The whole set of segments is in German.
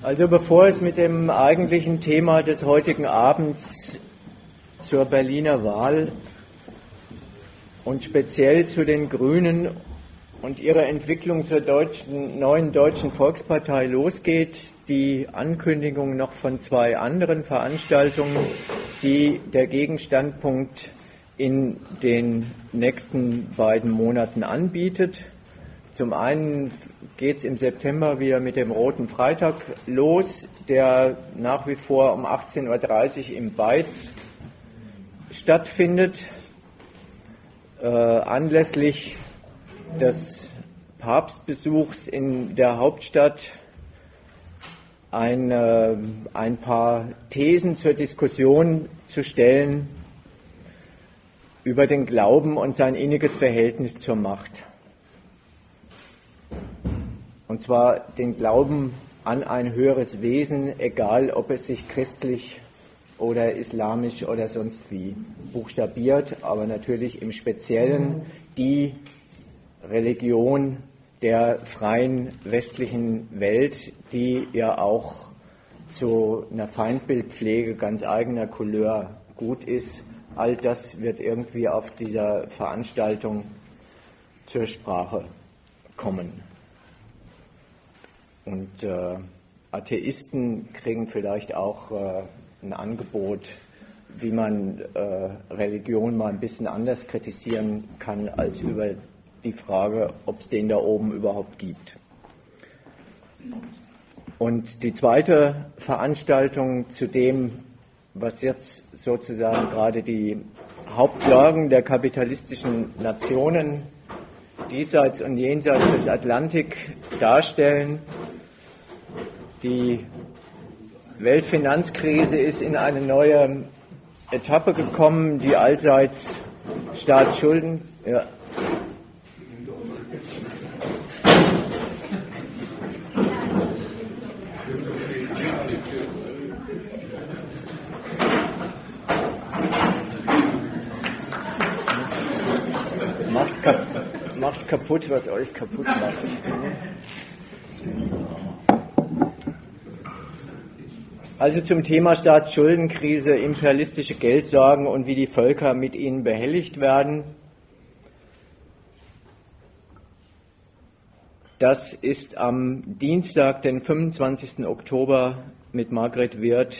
Also bevor es mit dem eigentlichen Thema des heutigen Abends zur Berliner Wahl und speziell zu den Grünen und ihrer Entwicklung zur deutschen, neuen deutschen Volkspartei losgeht, die Ankündigung noch von zwei anderen Veranstaltungen, die der Gegenstandpunkt in den nächsten beiden Monaten anbietet. Zum einen geht es im September wieder mit dem Roten Freitag los, der nach wie vor um 18.30 Uhr im Beiz stattfindet. Äh, anlässlich des Papstbesuchs in der Hauptstadt ein, äh, ein paar Thesen zur Diskussion zu stellen über den Glauben und sein inniges Verhältnis zur Macht. Und zwar den Glauben an ein höheres Wesen, egal ob es sich christlich oder islamisch oder sonst wie buchstabiert, aber natürlich im Speziellen die Religion der freien westlichen Welt, die ja auch zu einer Feindbildpflege ganz eigener Couleur gut ist. All das wird irgendwie auf dieser Veranstaltung zur Sprache kommen. Und äh, Atheisten kriegen vielleicht auch äh, ein Angebot, wie man äh, Religion mal ein bisschen anders kritisieren kann als über die Frage, ob es den da oben überhaupt gibt. Und die zweite Veranstaltung zu dem, was jetzt sozusagen gerade die Hauptsorgen der kapitalistischen Nationen diesseits und jenseits des Atlantik darstellen, die Weltfinanzkrise ist in eine neue Etappe gekommen, die allseits Staatsschulden. Ja. Macht, macht kaputt, was euch kaputt macht. Also zum Thema Staatsschuldenkrise, imperialistische Geldsorgen und wie die Völker mit ihnen behelligt werden. Das ist am Dienstag, den 25. Oktober mit Margret Wirth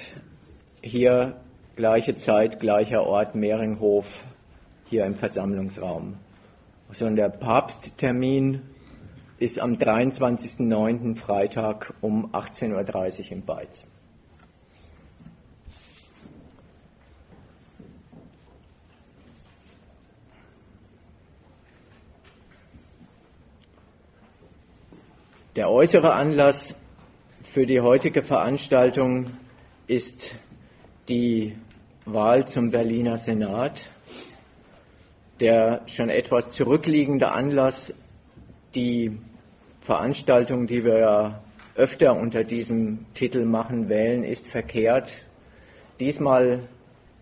hier gleiche Zeit, gleicher Ort, Mehringhof, hier im Versammlungsraum. So, und der Papsttermin ist am 23.09. Freitag um 18.30 Uhr im Beiz. Der äußere Anlass für die heutige Veranstaltung ist die Wahl zum Berliner Senat. Der schon etwas zurückliegende Anlass, die Veranstaltung, die wir ja öfter unter diesem Titel machen, wählen, ist verkehrt. Diesmal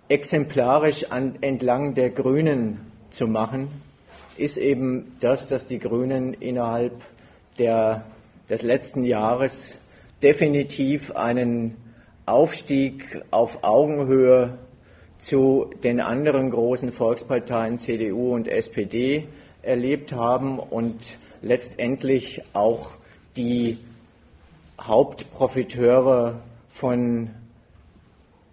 exemplarisch an, entlang der Grünen zu machen, ist eben das, dass die Grünen innerhalb der des letzten Jahres definitiv einen Aufstieg auf Augenhöhe zu den anderen großen Volksparteien CDU und SPD erlebt haben und letztendlich auch die Hauptprofiteure von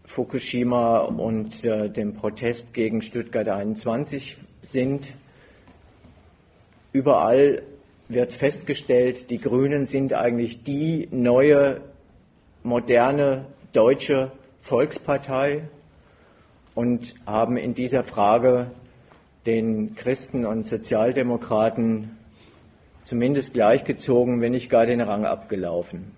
Fukushima und äh, dem Protest gegen Stuttgart 21 sind. Überall wird festgestellt, die Grünen sind eigentlich die neue, moderne deutsche Volkspartei und haben in dieser Frage den Christen und Sozialdemokraten zumindest gleichgezogen, wenn nicht gar den Rang abgelaufen.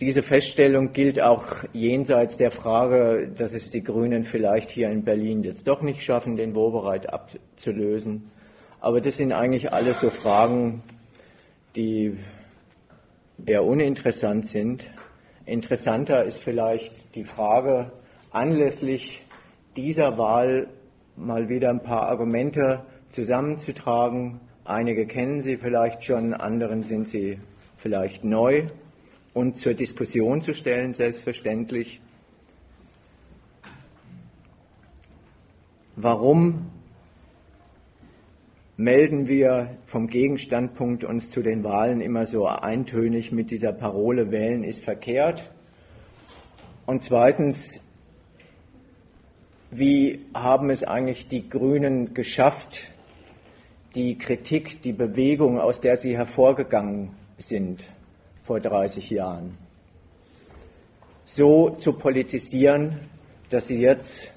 Diese Feststellung gilt auch jenseits der Frage, dass es die Grünen vielleicht hier in Berlin jetzt doch nicht schaffen, den Wobereit abzulösen. Aber das sind eigentlich alles so Fragen, die eher uninteressant sind. Interessanter ist vielleicht die Frage, anlässlich dieser Wahl mal wieder ein paar Argumente zusammenzutragen. Einige kennen Sie vielleicht schon, anderen sind sie vielleicht neu und zur Diskussion zu stellen, selbstverständlich. Warum melden wir vom Gegenstandpunkt uns zu den Wahlen immer so eintönig mit dieser Parole Wählen ist verkehrt? Und zweitens, wie haben es eigentlich die Grünen geschafft, die Kritik, die Bewegung, aus der sie hervorgegangen sind vor 30 Jahren, so zu politisieren, dass sie jetzt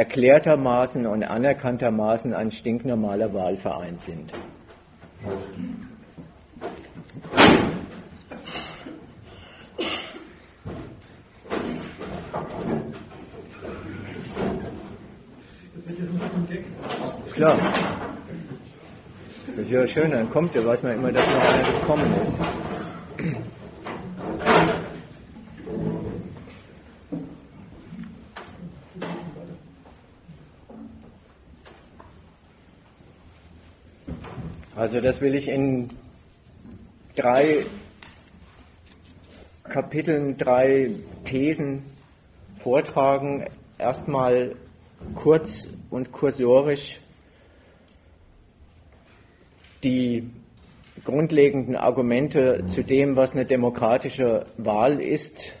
erklärtermaßen und anerkanntermaßen ein stinknormaler Wahlverein sind. Klar. Das ist ja schön, dann kommt ja, weiß man immer, dass noch einer gekommen ist. Also das will ich in drei Kapiteln, drei Thesen vortragen. Erstmal kurz und kursorisch die grundlegenden Argumente zu dem, was eine demokratische Wahl ist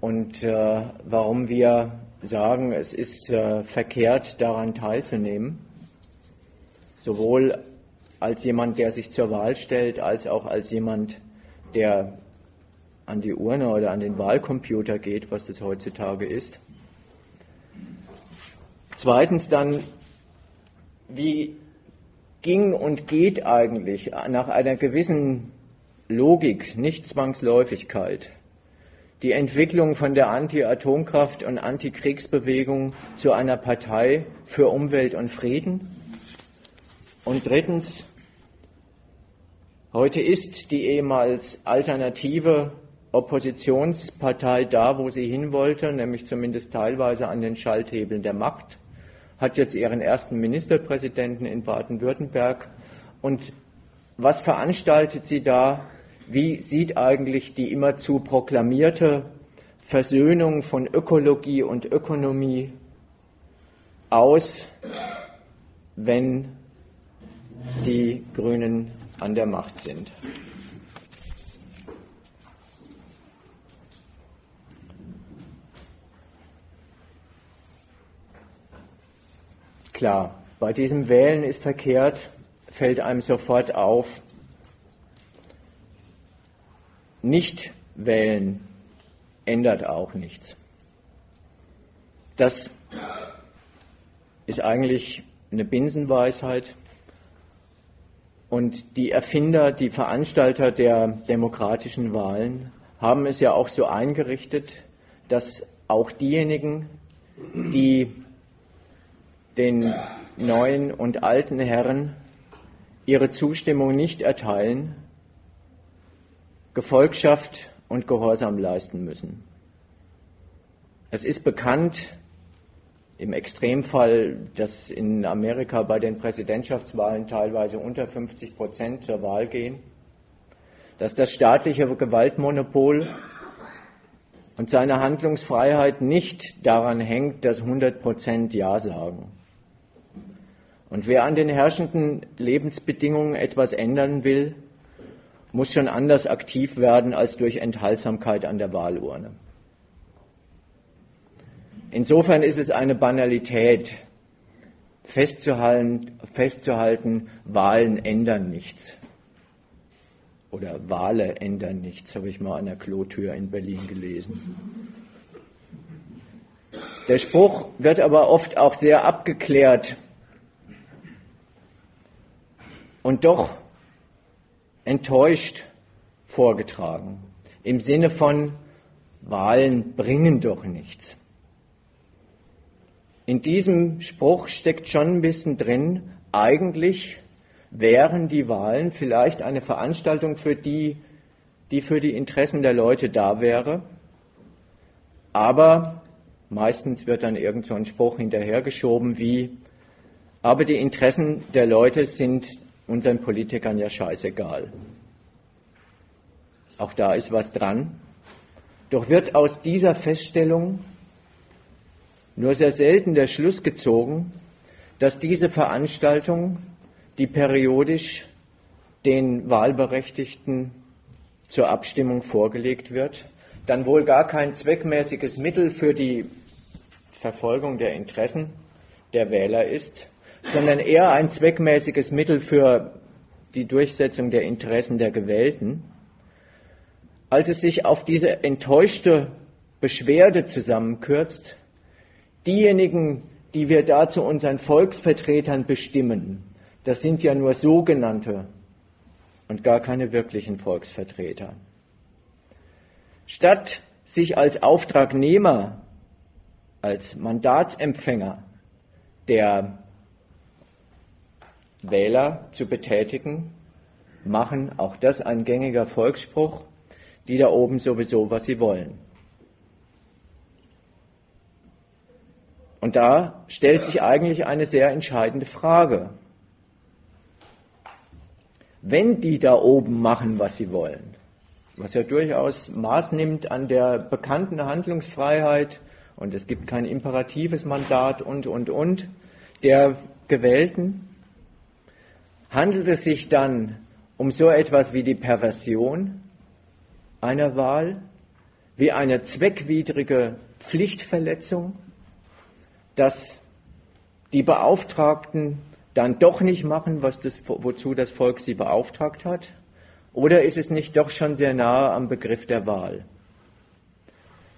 und äh, warum wir sagen, es ist äh, verkehrt, daran teilzunehmen. Sowohl als jemand, der sich zur Wahl stellt, als auch als jemand, der an die Urne oder an den Wahlcomputer geht, was das heutzutage ist. Zweitens dann, wie ging und geht eigentlich nach einer gewissen Logik, nicht Zwangsläufigkeit, die Entwicklung von der Anti-Atomkraft- und Antikriegsbewegung zu einer Partei für Umwelt und Frieden? Und drittens, Heute ist die ehemals alternative Oppositionspartei da, wo sie hin wollte, nämlich zumindest teilweise an den Schalthebeln der Macht, hat jetzt ihren ersten Ministerpräsidenten in Baden-Württemberg. Und was veranstaltet sie da? Wie sieht eigentlich die immerzu proklamierte Versöhnung von Ökologie und Ökonomie aus, wenn die Grünen an der Macht sind. Klar, bei diesem Wählen ist verkehrt, fällt einem sofort auf, nicht wählen ändert auch nichts. Das ist eigentlich eine Binsenweisheit. Und die Erfinder, die Veranstalter der demokratischen Wahlen haben es ja auch so eingerichtet, dass auch diejenigen, die den neuen und alten Herren ihre Zustimmung nicht erteilen, Gefolgschaft und Gehorsam leisten müssen. Es ist bekannt, im Extremfall, dass in Amerika bei den Präsidentschaftswahlen teilweise unter 50 Prozent zur Wahl gehen, dass das staatliche Gewaltmonopol und seine Handlungsfreiheit nicht daran hängt, dass 100 Prozent Ja sagen. Und wer an den herrschenden Lebensbedingungen etwas ändern will, muss schon anders aktiv werden als durch Enthaltsamkeit an der Wahlurne. Insofern ist es eine Banalität, festzuhalten, festzuhalten, Wahlen ändern nichts. Oder Wale ändern nichts, habe ich mal an der Klotür in Berlin gelesen. Der Spruch wird aber oft auch sehr abgeklärt und doch enttäuscht vorgetragen. Im Sinne von, Wahlen bringen doch nichts. In diesem Spruch steckt schon ein bisschen drin, eigentlich wären die Wahlen vielleicht eine Veranstaltung für die, die für die Interessen der Leute da wäre. Aber meistens wird dann irgend so ein Spruch hinterhergeschoben wie, aber die Interessen der Leute sind unseren Politikern ja scheißegal. Auch da ist was dran. Doch wird aus dieser Feststellung nur sehr selten der Schluss gezogen, dass diese Veranstaltung, die periodisch den Wahlberechtigten zur Abstimmung vorgelegt wird, dann wohl gar kein zweckmäßiges Mittel für die Verfolgung der Interessen der Wähler ist, sondern eher ein zweckmäßiges Mittel für die Durchsetzung der Interessen der Gewählten, als es sich auf diese enttäuschte Beschwerde zusammenkürzt, diejenigen, die wir da zu unseren Volksvertretern bestimmen, das sind ja nur sogenannte und gar keine wirklichen Volksvertreter. Statt sich als Auftragnehmer, als Mandatsempfänger der Wähler zu betätigen, machen, auch das ein gängiger Volksspruch, die da oben sowieso, was sie wollen. Und da stellt sich eigentlich eine sehr entscheidende Frage. Wenn die da oben machen, was sie wollen, was ja durchaus Maß nimmt an der bekannten Handlungsfreiheit und es gibt kein imperatives Mandat und, und, und der Gewählten, handelt es sich dann um so etwas wie die Perversion einer Wahl, wie eine zweckwidrige Pflichtverletzung, dass die Beauftragten dann doch nicht machen, was das, wozu das Volk sie beauftragt hat? Oder ist es nicht doch schon sehr nahe am Begriff der Wahl?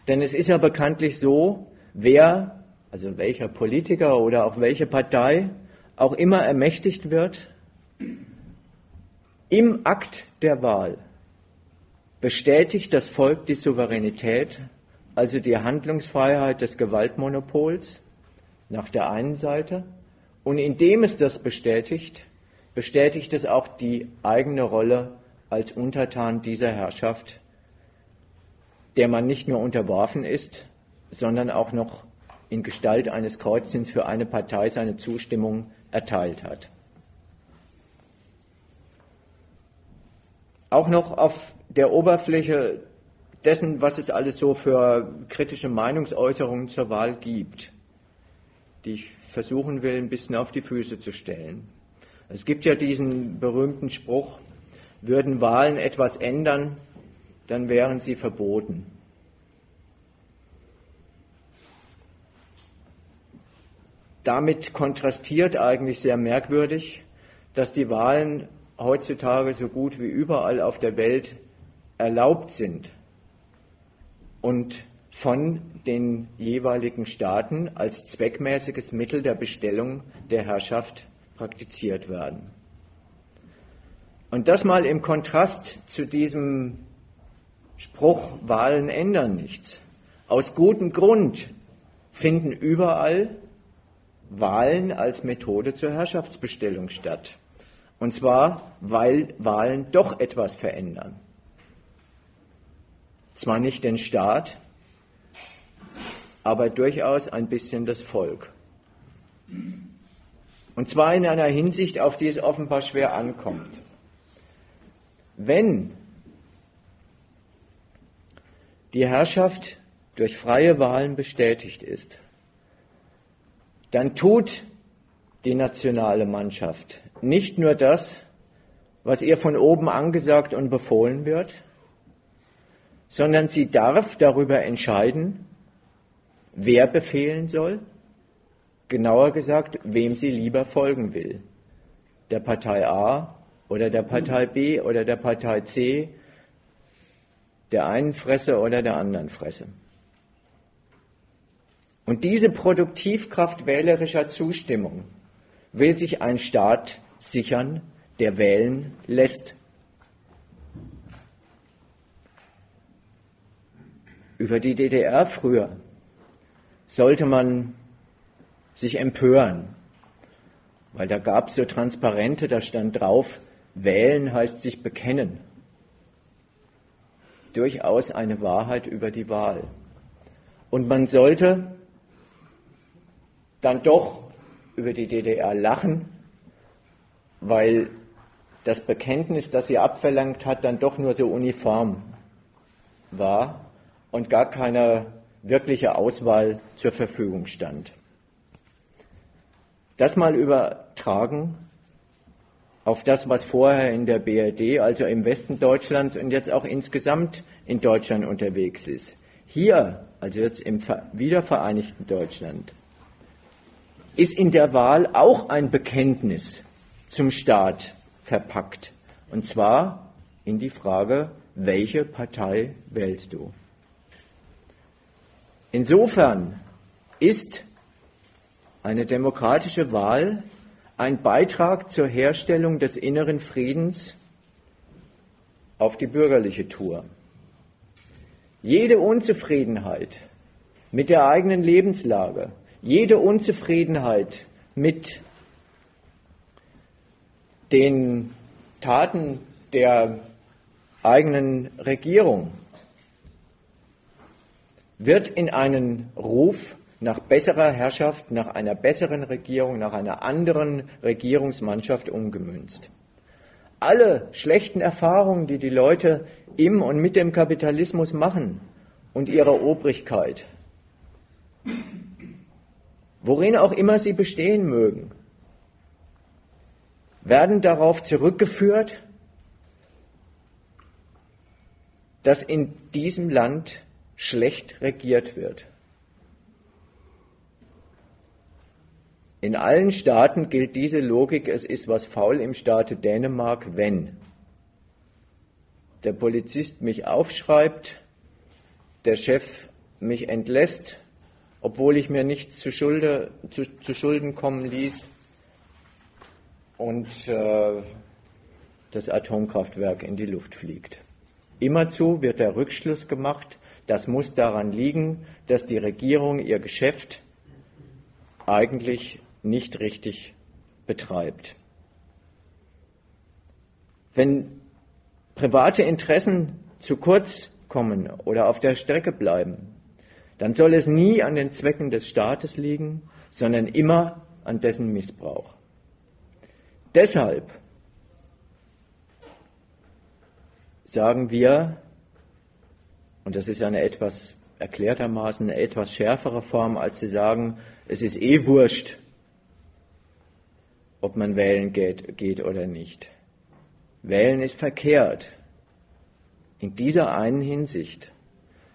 Denn es ist ja bekanntlich so, wer, also welcher Politiker oder auch welche Partei auch immer ermächtigt wird, im Akt der Wahl bestätigt das Volk die Souveränität, also die Handlungsfreiheit des Gewaltmonopols nach der einen Seite und indem es das bestätigt, bestätigt es auch die eigene Rolle als Untertan dieser Herrschaft, der man nicht nur unterworfen ist, sondern auch noch in Gestalt eines Kreuzchens für eine Partei seine Zustimmung erteilt hat. Auch noch auf der Oberfläche dessen, was es alles so für kritische Meinungsäußerungen zur Wahl gibt, die ich versuchen will, ein bisschen auf die Füße zu stellen. Es gibt ja diesen berühmten Spruch, würden Wahlen etwas ändern, dann wären sie verboten. Damit kontrastiert eigentlich sehr merkwürdig, dass die Wahlen heutzutage so gut wie überall auf der Welt erlaubt sind und von den jeweiligen Staaten als zweckmäßiges Mittel der Bestellung der Herrschaft praktiziert werden. Und das mal im Kontrast zu diesem Spruch, Wahlen ändern nichts. Aus gutem Grund finden überall Wahlen als Methode zur Herrschaftsbestellung statt. Und zwar, weil Wahlen doch etwas verändern. Zwar nicht den Staat, aber durchaus ein bisschen das Volk. Und zwar in einer Hinsicht, auf die es offenbar schwer ankommt. Wenn die Herrschaft durch freie Wahlen bestätigt ist, dann tut die nationale Mannschaft nicht nur das, was ihr von oben angesagt und befohlen wird, sondern sie darf darüber entscheiden, wer befehlen soll, genauer gesagt, wem sie lieber folgen will. Der Partei A oder der Partei B oder der Partei C, der einen Fresse oder der anderen Fresse. Und diese Produktivkraft wählerischer Zustimmung will sich ein Staat sichern, der wählen lässt. Über die DDR früher sollte man sich empören, weil da gab es so Transparente, da stand drauf, wählen heißt sich bekennen. Durchaus eine Wahrheit über die Wahl. Und man sollte dann doch über die DDR lachen, weil das Bekenntnis, das sie abverlangt hat, dann doch nur so uniform war und gar keine wirkliche Auswahl zur Verfügung stand. Das mal übertragen auf das, was vorher in der BRD, also im Westen Deutschlands und jetzt auch insgesamt in Deutschland unterwegs ist. Hier, also jetzt im wiedervereinigten Deutschland, ist in der Wahl auch ein Bekenntnis zum Staat verpackt. Und zwar in die Frage, welche Partei wählst du? Insofern ist eine demokratische Wahl ein Beitrag zur Herstellung des inneren Friedens auf die bürgerliche Tour. Jede Unzufriedenheit mit der eigenen Lebenslage, jede Unzufriedenheit mit den Taten der eigenen Regierung wird in einen Ruf nach besserer Herrschaft, nach einer besseren Regierung, nach einer anderen Regierungsmannschaft umgemünzt. Alle schlechten Erfahrungen, die die Leute im und mit dem Kapitalismus machen und ihrer Obrigkeit, worin auch immer sie bestehen mögen, werden darauf zurückgeführt, dass in diesem Land schlecht regiert wird. In allen Staaten gilt diese Logik, es ist was faul im Staate Dänemark, wenn der Polizist mich aufschreibt, der Chef mich entlässt, obwohl ich mir nichts zu, Schulde, zu, zu Schulden kommen ließ und äh, das Atomkraftwerk in die Luft fliegt. Immerzu wird der Rückschluss gemacht, das muss daran liegen, dass die Regierung ihr Geschäft eigentlich nicht richtig betreibt. Wenn private Interessen zu kurz kommen oder auf der Strecke bleiben, dann soll es nie an den Zwecken des Staates liegen, sondern immer an dessen Missbrauch. Deshalb sagen wir, und das ist ja eine etwas erklärtermaßen eine etwas schärfere Form, als zu sagen, es ist eh wurscht, ob man wählen geht, geht oder nicht. Wählen ist verkehrt. In dieser einen Hinsicht.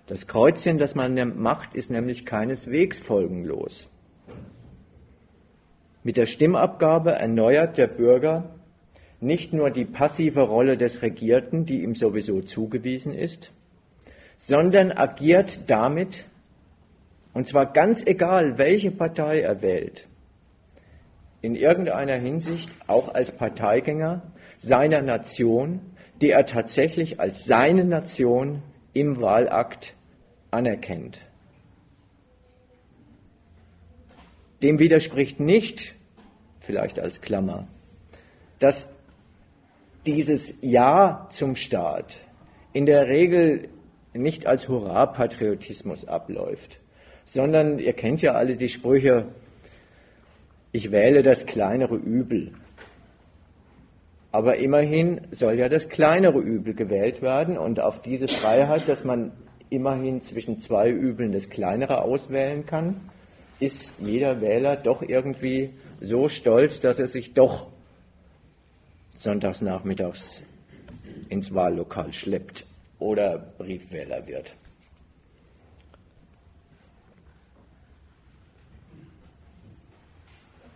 Das Kreuzchen, das man macht, ist nämlich keineswegs folgenlos. Mit der Stimmabgabe erneuert der Bürger nicht nur die passive Rolle des Regierten, die ihm sowieso zugewiesen ist, sondern agiert damit, und zwar ganz egal, welche Partei er wählt, in irgendeiner Hinsicht auch als Parteigänger seiner Nation, die er tatsächlich als seine Nation im Wahlakt anerkennt. Dem widerspricht nicht, vielleicht als Klammer, dass dieses Ja zum Staat in der Regel nicht als Hurra-Patriotismus abläuft, sondern ihr kennt ja alle die Sprüche, ich wähle das kleinere Übel. Aber immerhin soll ja das kleinere Übel gewählt werden und auf diese Freiheit, dass man immerhin zwischen zwei Übeln das kleinere auswählen kann, ist jeder Wähler doch irgendwie so stolz, dass er sich doch sonntags nachmittags ins Wahllokal schleppt oder Briefwähler wird.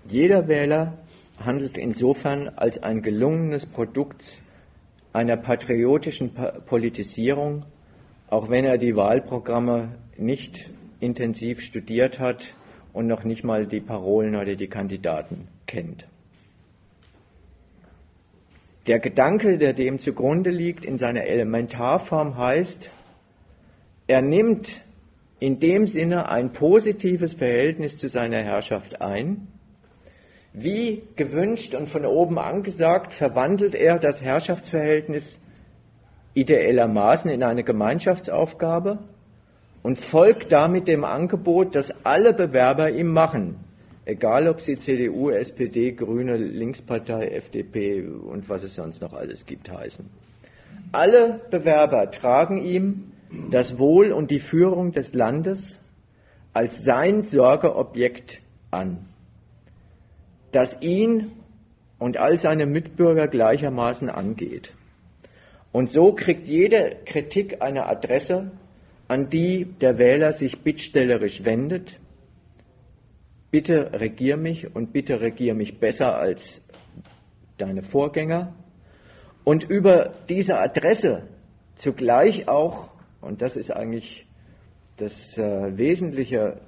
Jeder Wähler handelt insofern als ein gelungenes Produkt einer patriotischen Politisierung, auch wenn er die Wahlprogramme nicht intensiv studiert hat und noch nicht mal die Parolen oder die Kandidaten kennt. Der Gedanke, der dem zugrunde liegt, in seiner Elementarform heißt, er nimmt in dem Sinne ein positives Verhältnis zu seiner Herrschaft ein, wie gewünscht und von oben angesagt, verwandelt er das Herrschaftsverhältnis ideellermaßen in eine Gemeinschaftsaufgabe und folgt damit dem Angebot, das alle Bewerber ihm machen. Egal, ob sie CDU, SPD, Grüne, Linkspartei, FDP und was es sonst noch alles gibt heißen. Alle Bewerber tragen ihm das Wohl und die Führung des Landes als sein Sorgeobjekt an, das ihn und all seine Mitbürger gleichermaßen angeht. Und so kriegt jede Kritik eine Adresse, an die der Wähler sich bittstellerisch wendet. Bitte regier mich und bitte regier mich besser als deine Vorgänger. Und über diese Adresse zugleich auch, und das ist eigentlich das äh, Wesentliche,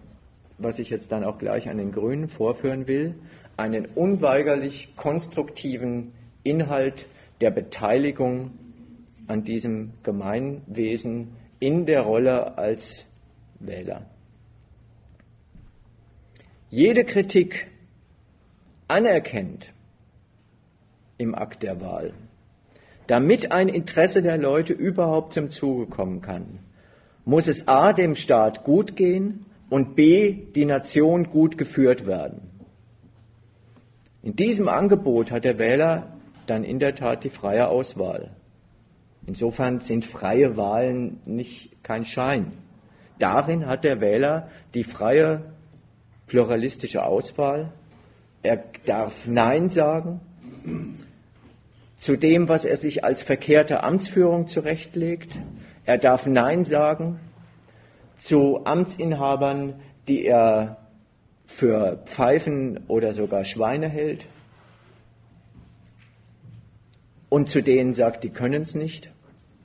was ich jetzt dann auch gleich an den Grünen vorführen will, einen unweigerlich konstruktiven Inhalt der Beteiligung an diesem Gemeinwesen in der Rolle als Wähler. Jede Kritik anerkennt im Akt der Wahl, damit ein Interesse der Leute überhaupt zum Zuge kommen kann, muss es a. dem Staat gut gehen und b. die Nation gut geführt werden. In diesem Angebot hat der Wähler dann in der Tat die freie Auswahl. Insofern sind freie Wahlen nicht kein Schein. Darin hat der Wähler die freie pluralistische Auswahl. Er darf Nein sagen zu dem, was er sich als verkehrte Amtsführung zurechtlegt. Er darf Nein sagen zu Amtsinhabern, die er für Pfeifen oder sogar Schweine hält. Und zu denen sagt, die können es nicht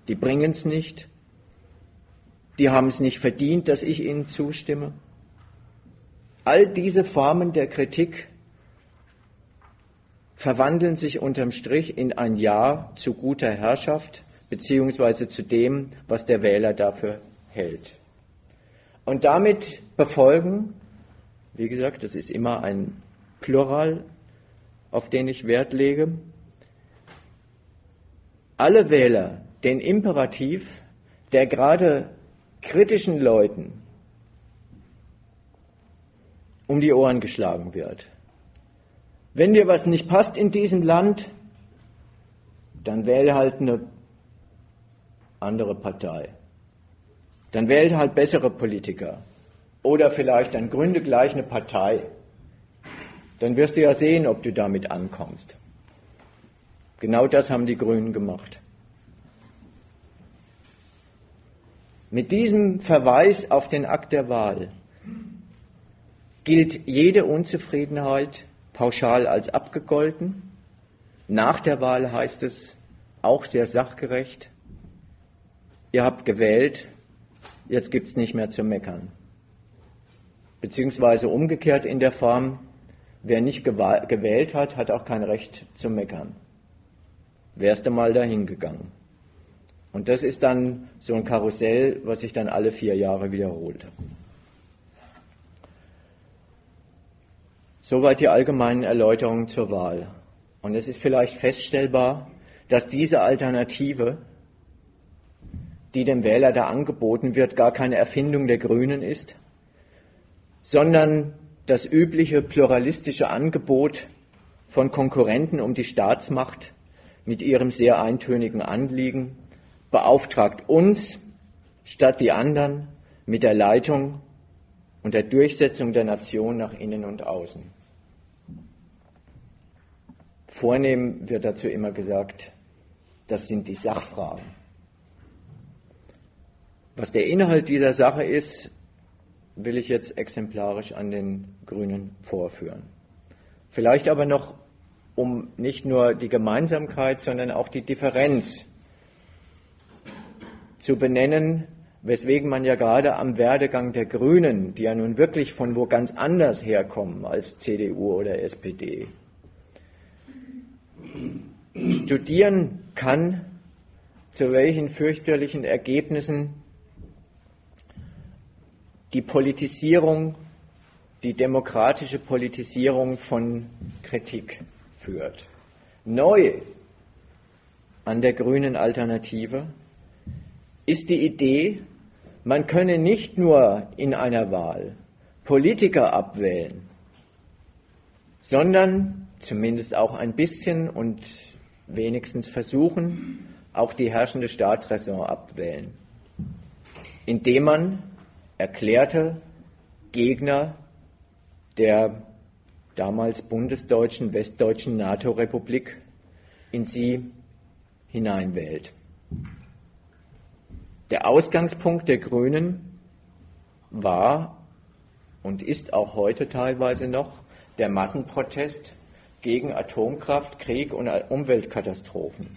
die bringen es nicht, die haben es nicht verdient, dass ich ihnen zustimme. All diese Formen der Kritik verwandeln sich unterm Strich in ein Ja zu guter Herrschaft beziehungsweise zu dem, was der Wähler dafür hält. Und damit befolgen, wie gesagt, das ist immer ein Plural, auf den ich Wert lege, alle Wähler den Imperativ, der gerade kritischen Leuten um die Ohren geschlagen wird. Wenn dir was nicht passt in diesem Land, dann wähle halt eine andere Partei. Dann wähle halt bessere Politiker. Oder vielleicht dann gründe gleich eine Partei. Dann wirst du ja sehen, ob du damit ankommst. Genau das haben die Grünen gemacht. Mit diesem Verweis auf den Akt der Wahl gilt jede Unzufriedenheit pauschal als abgegolten. Nach der Wahl heißt es auch sehr sachgerecht, ihr habt gewählt, jetzt gibt es nicht mehr zu meckern. Beziehungsweise umgekehrt in der Form, wer nicht gewählt hat, hat auch kein Recht zu meckern. Wärst du mal dahin gegangen. Und das ist dann so ein Karussell, was sich dann alle vier Jahre wiederholt. Soweit die allgemeinen Erläuterungen zur Wahl. Und es ist vielleicht feststellbar, dass diese Alternative, die dem Wähler da angeboten wird, gar keine Erfindung der Grünen ist, sondern das übliche pluralistische Angebot von Konkurrenten um die Staatsmacht mit ihrem sehr eintönigen Anliegen, beauftragt uns statt die anderen mit der Leitung und der Durchsetzung der Nation nach innen und außen. Vornehm wird dazu immer gesagt, das sind die Sachfragen. Was der Inhalt dieser Sache ist, will ich jetzt exemplarisch an den Grünen vorführen. Vielleicht aber noch, um nicht nur die Gemeinsamkeit, sondern auch die Differenz zu benennen, weswegen man ja gerade am Werdegang der Grünen, die ja nun wirklich von wo ganz anders herkommen als CDU oder SPD, studieren kann, zu welchen fürchterlichen Ergebnissen die Politisierung, die demokratische Politisierung von Kritik führt. Neu an der grünen Alternative ist die Idee, man könne nicht nur in einer Wahl Politiker abwählen, sondern zumindest auch ein bisschen und wenigstens versuchen, auch die herrschende Staatsräson abwählen, indem man erklärte Gegner der damals bundesdeutschen, westdeutschen NATO-Republik in sie hineinwählt. Der Ausgangspunkt der Grünen war und ist auch heute teilweise noch der Massenprotest gegen Atomkraft, Krieg und Umweltkatastrophen.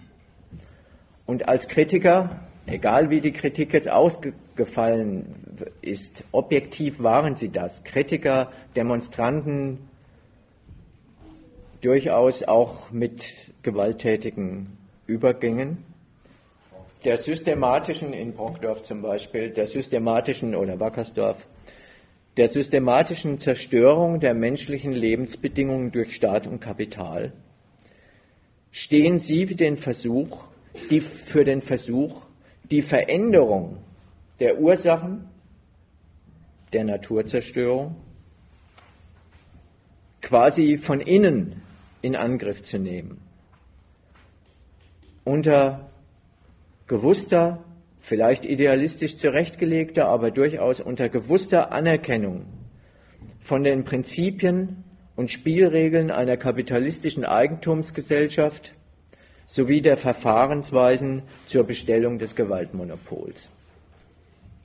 Und als Kritiker, egal wie die Kritik jetzt ausgefallen ist, objektiv waren sie das. Kritiker, Demonstranten, durchaus auch mit gewalttätigen Übergängen. Der systematischen, in Brockdorf zum Beispiel, der systematischen oder Wackersdorf, der systematischen Zerstörung der menschlichen Lebensbedingungen durch Staat und Kapital stehen Sie für den Versuch, die, für den Versuch, die Veränderung der Ursachen der Naturzerstörung quasi von innen in Angriff zu nehmen. Unter gewusster vielleicht idealistisch zurechtgelegter, aber durchaus unter gewusster Anerkennung von den Prinzipien und Spielregeln einer kapitalistischen Eigentumsgesellschaft sowie der Verfahrensweisen zur Bestellung des Gewaltmonopols.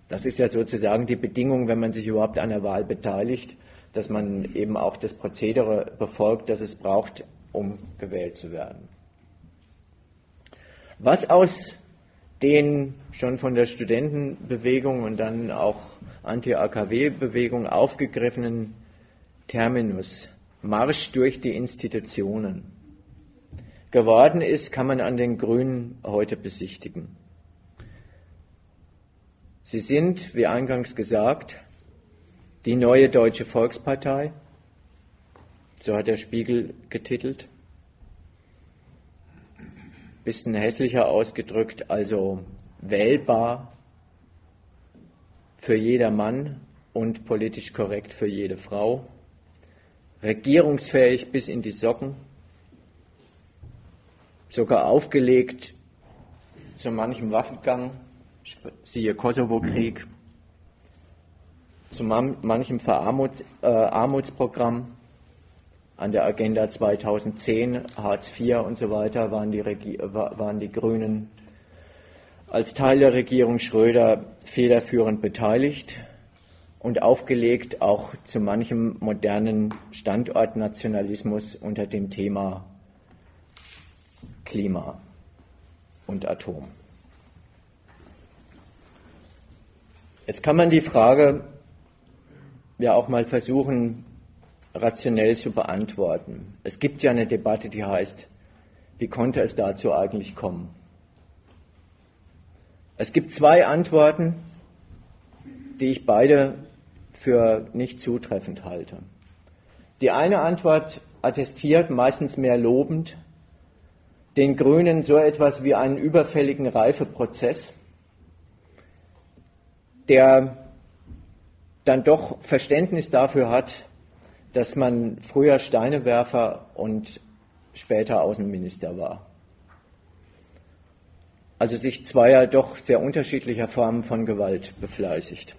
Das ist ja sozusagen die Bedingung, wenn man sich überhaupt an der Wahl beteiligt, dass man eben auch das Prozedere befolgt, das es braucht, um gewählt zu werden. Was aus den schon von der Studentenbewegung und dann auch Anti-AKW-Bewegung aufgegriffenen Terminus Marsch durch die Institutionen. Geworden ist, kann man an den Grünen heute besichtigen. Sie sind, wie eingangs gesagt, die neue deutsche Volkspartei, so hat der Spiegel getitelt, bisschen hässlicher ausgedrückt, also wählbar für jeder Mann und politisch korrekt für jede Frau, regierungsfähig bis in die Socken, sogar aufgelegt zu manchem Waffengang, siehe Kosovo-Krieg, zu manchem Verarmut, äh, Armutsprogramm, an der Agenda 2010, Hartz IV und so weiter waren die, waren die Grünen als Teil der Regierung Schröder federführend beteiligt und aufgelegt auch zu manchem modernen Standortnationalismus unter dem Thema Klima und Atom. Jetzt kann man die Frage ja auch mal versuchen, rationell zu beantworten. Es gibt ja eine Debatte, die heißt, wie konnte es dazu eigentlich kommen? Es gibt zwei Antworten, die ich beide für nicht zutreffend halte. Die eine Antwort attestiert, meistens mehr lobend, den Grünen so etwas wie einen überfälligen Reifeprozess, der dann doch Verständnis dafür hat, dass man früher Steinewerfer und später Außenminister war. Also sich zweier doch sehr unterschiedlicher Formen von Gewalt befleißigt.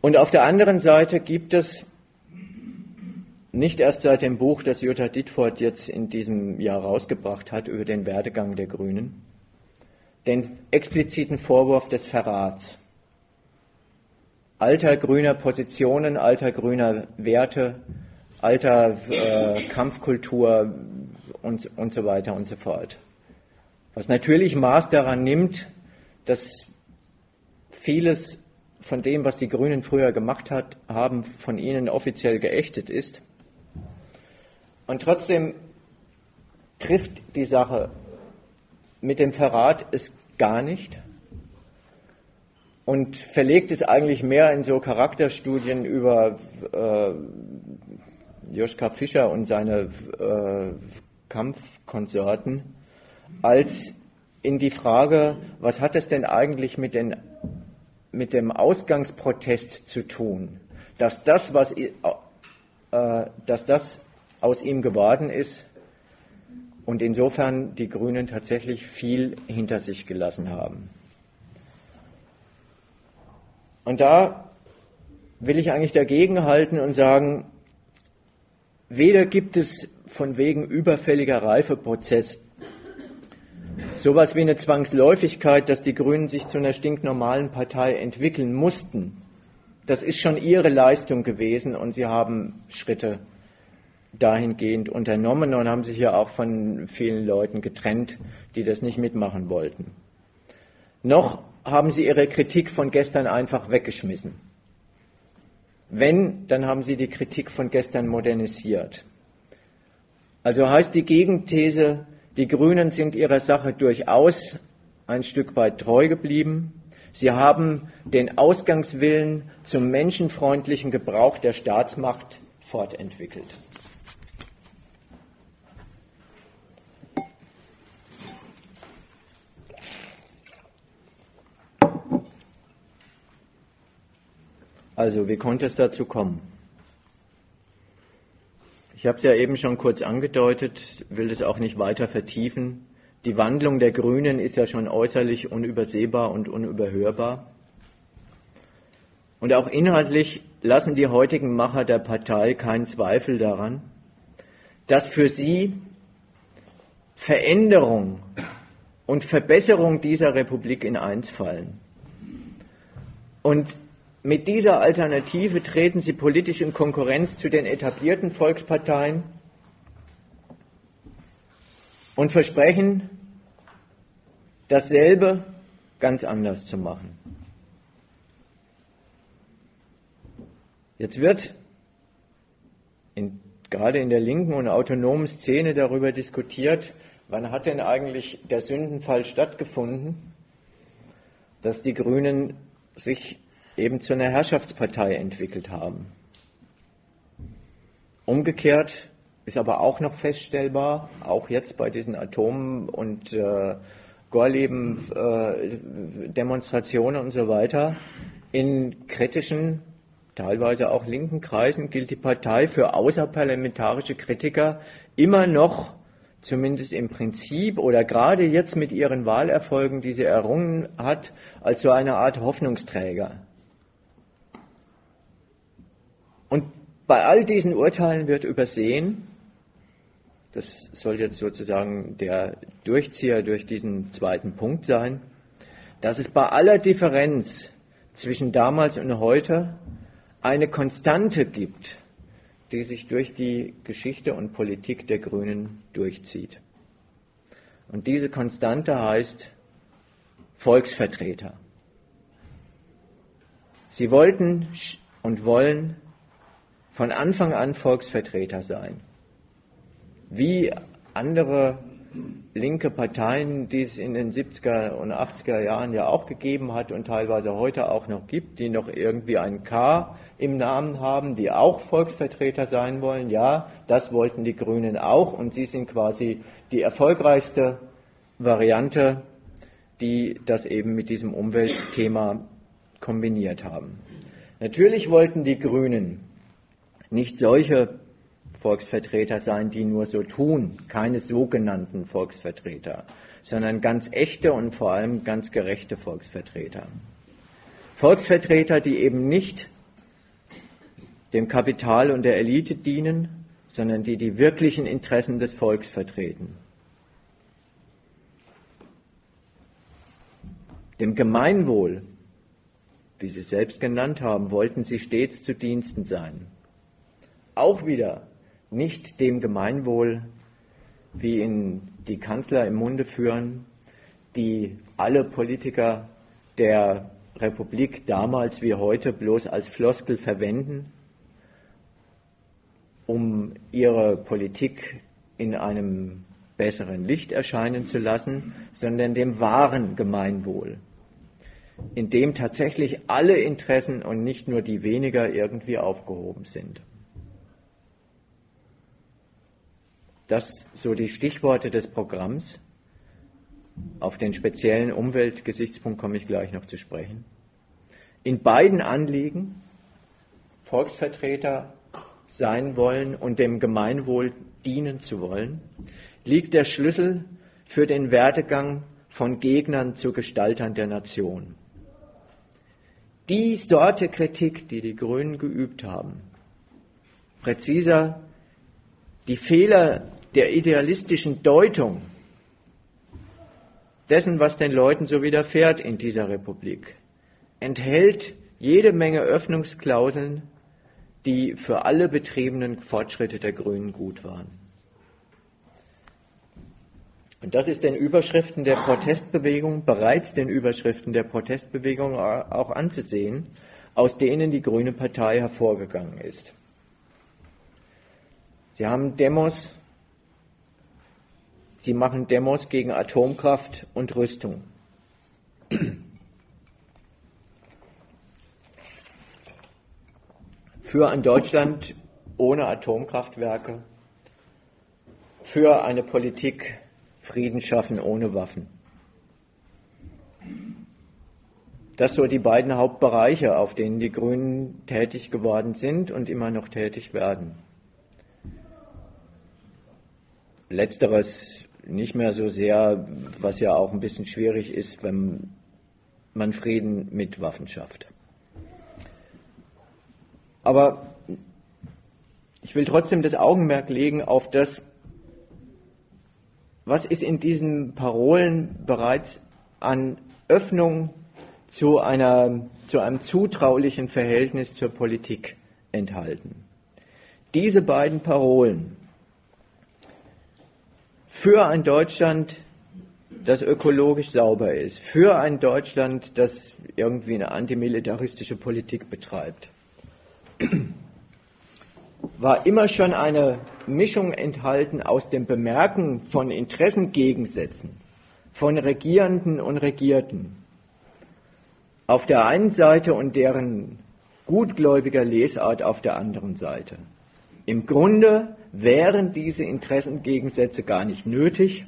Und auf der anderen Seite gibt es nicht erst seit dem Buch, das Jutta Dittfort jetzt in diesem Jahr rausgebracht hat über den Werdegang der Grünen, den expliziten Vorwurf des Verrats alter grüner Positionen, alter grüner Werte, alter äh, Kampfkultur und, und so weiter und so fort. Was natürlich Maß daran nimmt, dass vieles von dem, was die Grünen früher gemacht hat, haben, von ihnen offiziell geächtet ist. Und trotzdem trifft die Sache mit dem Verrat es gar nicht und verlegt es eigentlich mehr in so Charakterstudien über äh, Joschka Fischer und seine äh, Kampfkonsorten, als in die Frage, was hat es denn eigentlich mit, den, mit dem Ausgangsprotest zu tun, dass das, was, äh, dass das aus ihm geworden ist und insofern die Grünen tatsächlich viel hinter sich gelassen haben. Und da will ich eigentlich dagegenhalten und sagen, weder gibt es von wegen überfälliger Reifeprozess sowas wie eine Zwangsläufigkeit, dass die Grünen sich zu einer stinknormalen Partei entwickeln mussten. Das ist schon ihre Leistung gewesen und sie haben Schritte dahingehend unternommen und haben sich ja auch von vielen Leuten getrennt, die das nicht mitmachen wollten. Noch haben sie ihre Kritik von gestern einfach weggeschmissen. Wenn, dann haben sie die Kritik von gestern modernisiert. Also heißt die Gegenthese, die Grünen sind ihrer Sache durchaus ein Stück weit treu geblieben. Sie haben den Ausgangswillen zum menschenfreundlichen Gebrauch der Staatsmacht fortentwickelt. Also, wie konnte es dazu kommen? Ich habe es ja eben schon kurz angedeutet, will es auch nicht weiter vertiefen. Die Wandlung der Grünen ist ja schon äußerlich unübersehbar und unüberhörbar. Und auch inhaltlich lassen die heutigen Macher der Partei keinen Zweifel daran, dass für sie Veränderung und Verbesserung dieser Republik in eins fallen. Und mit dieser Alternative treten sie politisch in Konkurrenz zu den etablierten Volksparteien und versprechen, dasselbe ganz anders zu machen. Jetzt wird in, gerade in der linken und autonomen Szene darüber diskutiert, wann hat denn eigentlich der Sündenfall stattgefunden, dass die Grünen sich eben zu einer Herrschaftspartei entwickelt haben. Umgekehrt ist aber auch noch feststellbar, auch jetzt bei diesen Atom- und äh, Gorleben-Demonstrationen äh, und so weiter, in kritischen, teilweise auch linken Kreisen gilt die Partei für außerparlamentarische Kritiker immer noch zumindest im Prinzip oder gerade jetzt mit ihren Wahlerfolgen, die sie errungen hat, als so eine Art Hoffnungsträger. Und bei all diesen Urteilen wird übersehen, das soll jetzt sozusagen der Durchzieher durch diesen zweiten Punkt sein, dass es bei aller Differenz zwischen damals und heute eine Konstante gibt, die sich durch die Geschichte und Politik der Grünen durchzieht. Und diese Konstante heißt Volksvertreter. Sie wollten und wollen von Anfang an Volksvertreter sein. Wie andere linke Parteien, die es in den 70er und 80er Jahren ja auch gegeben hat und teilweise heute auch noch gibt, die noch irgendwie ein K im Namen haben, die auch Volksvertreter sein wollen. Ja, das wollten die Grünen auch und sie sind quasi die erfolgreichste Variante, die das eben mit diesem Umweltthema kombiniert haben. Natürlich wollten die Grünen nicht solche Volksvertreter sein, die nur so tun, keine sogenannten Volksvertreter, sondern ganz echte und vor allem ganz gerechte Volksvertreter. Volksvertreter, die eben nicht dem Kapital und der Elite dienen, sondern die die wirklichen Interessen des Volks vertreten. Dem Gemeinwohl, wie Sie selbst genannt haben, wollten sie stets zu Diensten sein auch wieder nicht dem Gemeinwohl, wie ihn die Kanzler im Munde führen, die alle Politiker der Republik damals wie heute bloß als Floskel verwenden, um ihre Politik in einem besseren Licht erscheinen zu lassen, sondern dem wahren Gemeinwohl, in dem tatsächlich alle Interessen und nicht nur die weniger irgendwie aufgehoben sind. Das so die Stichworte des Programms. Auf den speziellen Umweltgesichtspunkt komme ich gleich noch zu sprechen. In beiden Anliegen, Volksvertreter sein wollen und dem Gemeinwohl dienen zu wollen, liegt der Schlüssel für den Werdegang von Gegnern zu Gestaltern der Nation. Die Sorte Kritik, die die Grünen geübt haben, präziser die Fehler der idealistischen Deutung dessen, was den Leuten so widerfährt in dieser Republik, enthält jede Menge Öffnungsklauseln, die für alle betriebenen Fortschritte der Grünen gut waren. Und das ist den Überschriften der Protestbewegung, bereits den Überschriften der Protestbewegung auch anzusehen, aus denen die Grüne Partei hervorgegangen ist. Sie haben Demos, sie machen Demos gegen Atomkraft und Rüstung. Für ein Deutschland ohne Atomkraftwerke, für eine Politik Frieden schaffen ohne Waffen. Das so die beiden Hauptbereiche, auf denen die Grünen tätig geworden sind und immer noch tätig werden. Letzteres nicht mehr so sehr, was ja auch ein bisschen schwierig ist, wenn man Frieden mit Waffen schafft. Aber ich will trotzdem das Augenmerk legen auf das, was ist in diesen Parolen bereits an Öffnung zu, einer, zu einem zutraulichen Verhältnis zur Politik enthalten. Diese beiden Parolen für ein Deutschland, das ökologisch sauber ist, für ein Deutschland, das irgendwie eine antimilitaristische Politik betreibt, war immer schon eine Mischung enthalten aus dem Bemerken von Interessengegensätzen von Regierenden und Regierten. Auf der einen Seite und deren gutgläubiger Lesart auf der anderen Seite. Im Grunde wären diese Interessengegensätze gar nicht nötig,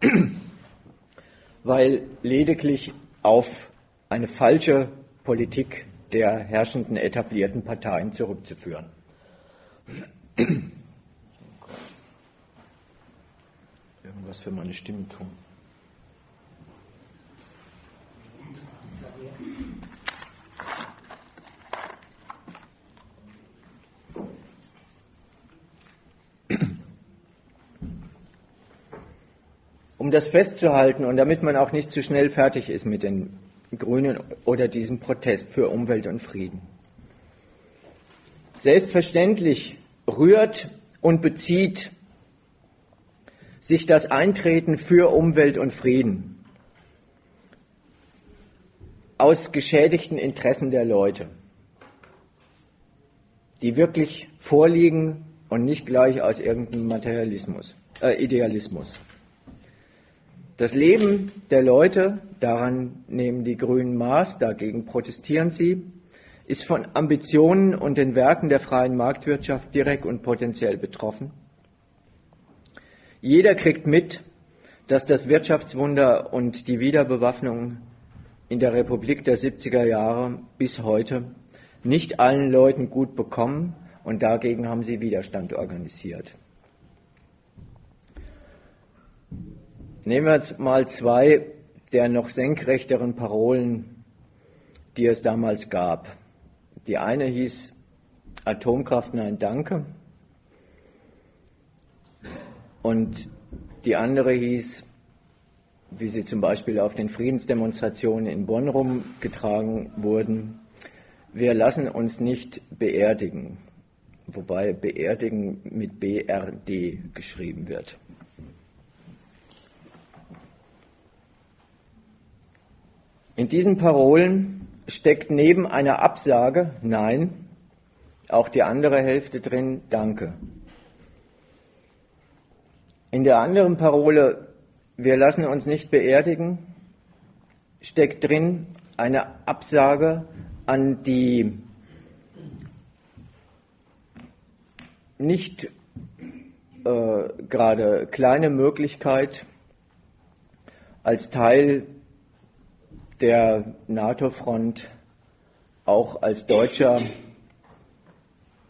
weil lediglich auf eine falsche Politik der herrschenden etablierten Parteien zurückzuführen. Irgendwas für meine Stimme tun. Um das festzuhalten und damit man auch nicht zu schnell fertig ist mit den Grünen oder diesem Protest für Umwelt und Frieden. Selbstverständlich rührt und bezieht sich das Eintreten für Umwelt und Frieden aus geschädigten Interessen der Leute, die wirklich vorliegen und nicht gleich aus irgendeinem Materialismus, äh, Idealismus. Das Leben der Leute, daran nehmen die Grünen Maß, dagegen protestieren sie, ist von Ambitionen und den Werken der freien Marktwirtschaft direkt und potenziell betroffen. Jeder kriegt mit, dass das Wirtschaftswunder und die Wiederbewaffnung in der Republik der 70er Jahre bis heute nicht allen Leuten gut bekommen und dagegen haben sie Widerstand organisiert. Nehmen wir jetzt mal zwei der noch senkrechteren Parolen, die es damals gab. Die eine hieß Atomkraft, nein, danke. Und die andere hieß, wie sie zum Beispiel auf den Friedensdemonstrationen in Bonn rumgetragen wurden, wir lassen uns nicht beerdigen, wobei beerdigen mit BRD geschrieben wird. In diesen Parolen steckt neben einer Absage Nein auch die andere Hälfte drin Danke. In der anderen Parole Wir lassen uns nicht beerdigen steckt drin eine Absage an die nicht äh, gerade kleine Möglichkeit, als Teil der NATO-Front auch als Deutscher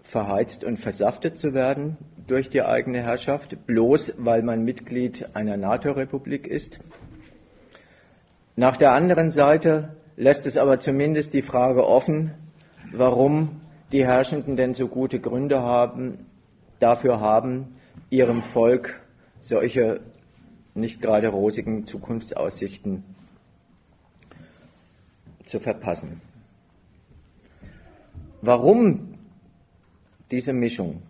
verheizt und versaftet zu werden durch die eigene Herrschaft, bloß weil man Mitglied einer NATO-Republik ist. Nach der anderen Seite lässt es aber zumindest die Frage offen, warum die Herrschenden denn so gute Gründe haben, dafür haben, ihrem Volk solche nicht gerade rosigen Zukunftsaussichten zu verpassen. Warum diese Mischung?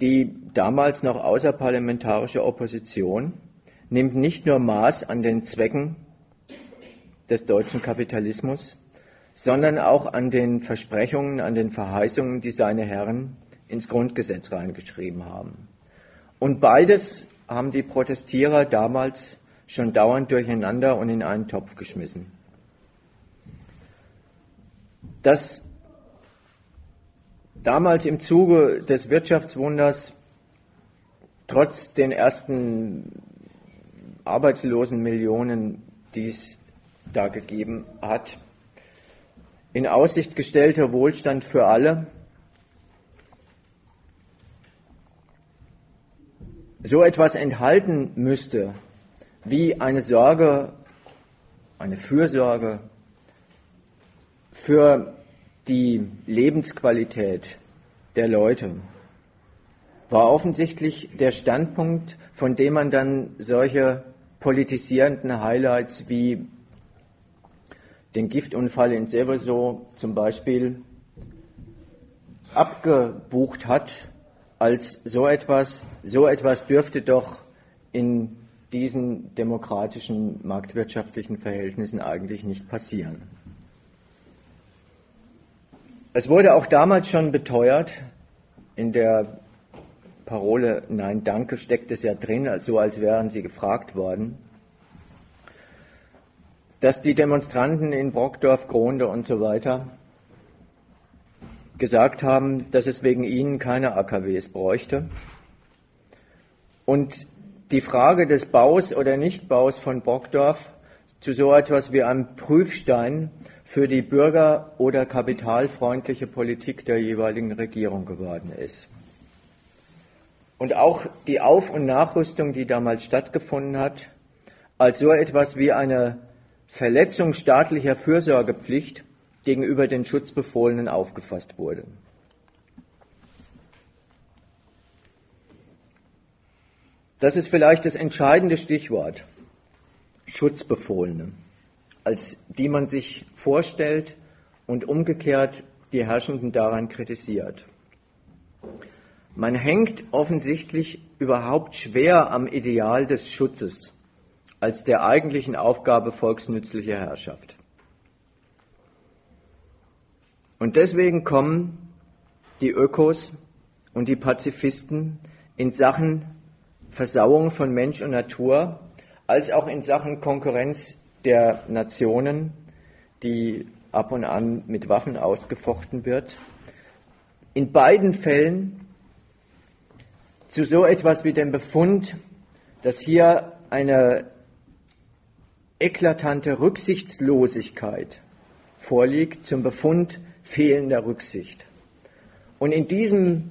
Die damals noch außerparlamentarische Opposition nimmt nicht nur Maß an den Zwecken des deutschen Kapitalismus, sondern auch an den Versprechungen, an den Verheißungen, die seine Herren ins Grundgesetz reingeschrieben haben. Und beides haben die Protestierer damals schon dauernd durcheinander und in einen Topf geschmissen. Dass damals im Zuge des Wirtschaftswunders trotz den ersten Arbeitslosenmillionen, die es da gegeben hat, in Aussicht gestellter Wohlstand für alle, so etwas enthalten müsste, wie eine Sorge, eine Fürsorge für die Lebensqualität der Leute, war offensichtlich der Standpunkt, von dem man dann solche politisierenden Highlights wie den Giftunfall in Seveso zum Beispiel abgebucht hat als so etwas, so etwas dürfte doch in diesen demokratischen marktwirtschaftlichen Verhältnissen eigentlich nicht passieren. Es wurde auch damals schon beteuert, in der Parole Nein, danke steckt es ja drin, so als wären sie gefragt worden, dass die Demonstranten in Brockdorf, Gronde und so weiter gesagt haben, dass es wegen ihnen keine AKWs bräuchte. Und die Frage des Baus oder Nichtbaus von Brockdorf zu so etwas wie einem Prüfstein für die bürger- oder kapitalfreundliche Politik der jeweiligen Regierung geworden ist. Und auch die Auf- und Nachrüstung, die damals stattgefunden hat, als so etwas wie eine Verletzung staatlicher Fürsorgepflicht gegenüber den Schutzbefohlenen aufgefasst wurde. Das ist vielleicht das entscheidende Stichwort. Schutzbefohlene, als die man sich vorstellt und umgekehrt die Herrschenden daran kritisiert. Man hängt offensichtlich überhaupt schwer am Ideal des Schutzes als der eigentlichen Aufgabe volksnützlicher Herrschaft. Und deswegen kommen die Ökos und die Pazifisten in Sachen Versauung von Mensch und Natur, als auch in Sachen Konkurrenz der Nationen, die ab und an mit Waffen ausgefochten wird, in beiden Fällen zu so etwas wie dem Befund, dass hier eine eklatante Rücksichtslosigkeit vorliegt zum Befund fehlender Rücksicht. Und in diesem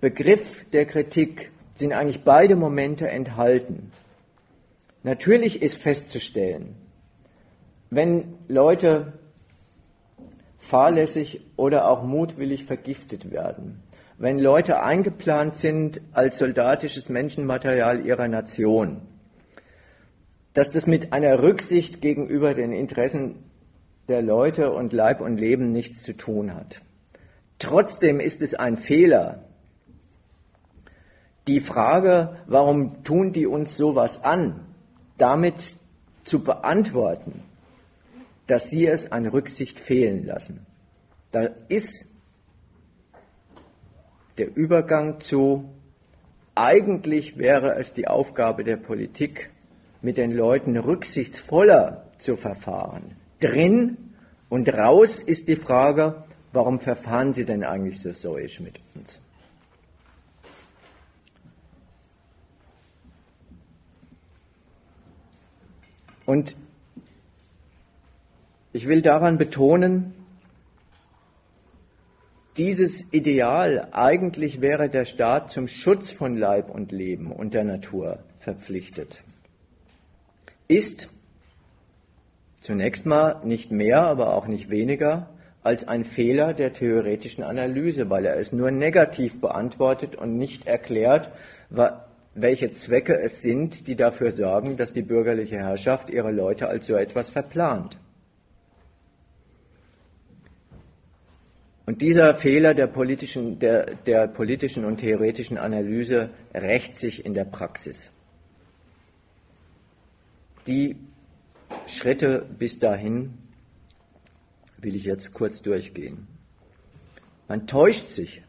Begriff der Kritik sind eigentlich beide Momente enthalten. Natürlich ist festzustellen, wenn Leute fahrlässig oder auch mutwillig vergiftet werden, wenn Leute eingeplant sind als soldatisches Menschenmaterial ihrer Nation, dass das mit einer Rücksicht gegenüber den Interessen der Leute und Leib und Leben nichts zu tun hat. Trotzdem ist es ein Fehler, die Frage, warum tun die uns sowas an, damit zu beantworten, dass sie es an Rücksicht fehlen lassen. Da ist der Übergang zu, eigentlich wäre es die Aufgabe der Politik, mit den Leuten rücksichtsvoller zu verfahren. Drin und raus ist die Frage, warum verfahren sie denn eigentlich so säuisch mit uns? Und ich will daran betonen, dieses Ideal, eigentlich wäre der Staat zum Schutz von Leib und Leben und der Natur verpflichtet, ist zunächst mal nicht mehr, aber auch nicht weniger als ein Fehler der theoretischen Analyse, weil er es nur negativ beantwortet und nicht erklärt, welche Zwecke es sind, die dafür sorgen, dass die bürgerliche Herrschaft ihre Leute als so etwas verplant. Und dieser Fehler der politischen, der, der politischen und theoretischen Analyse rächt sich in der Praxis. Die Schritte bis dahin will ich jetzt kurz durchgehen. Man täuscht sich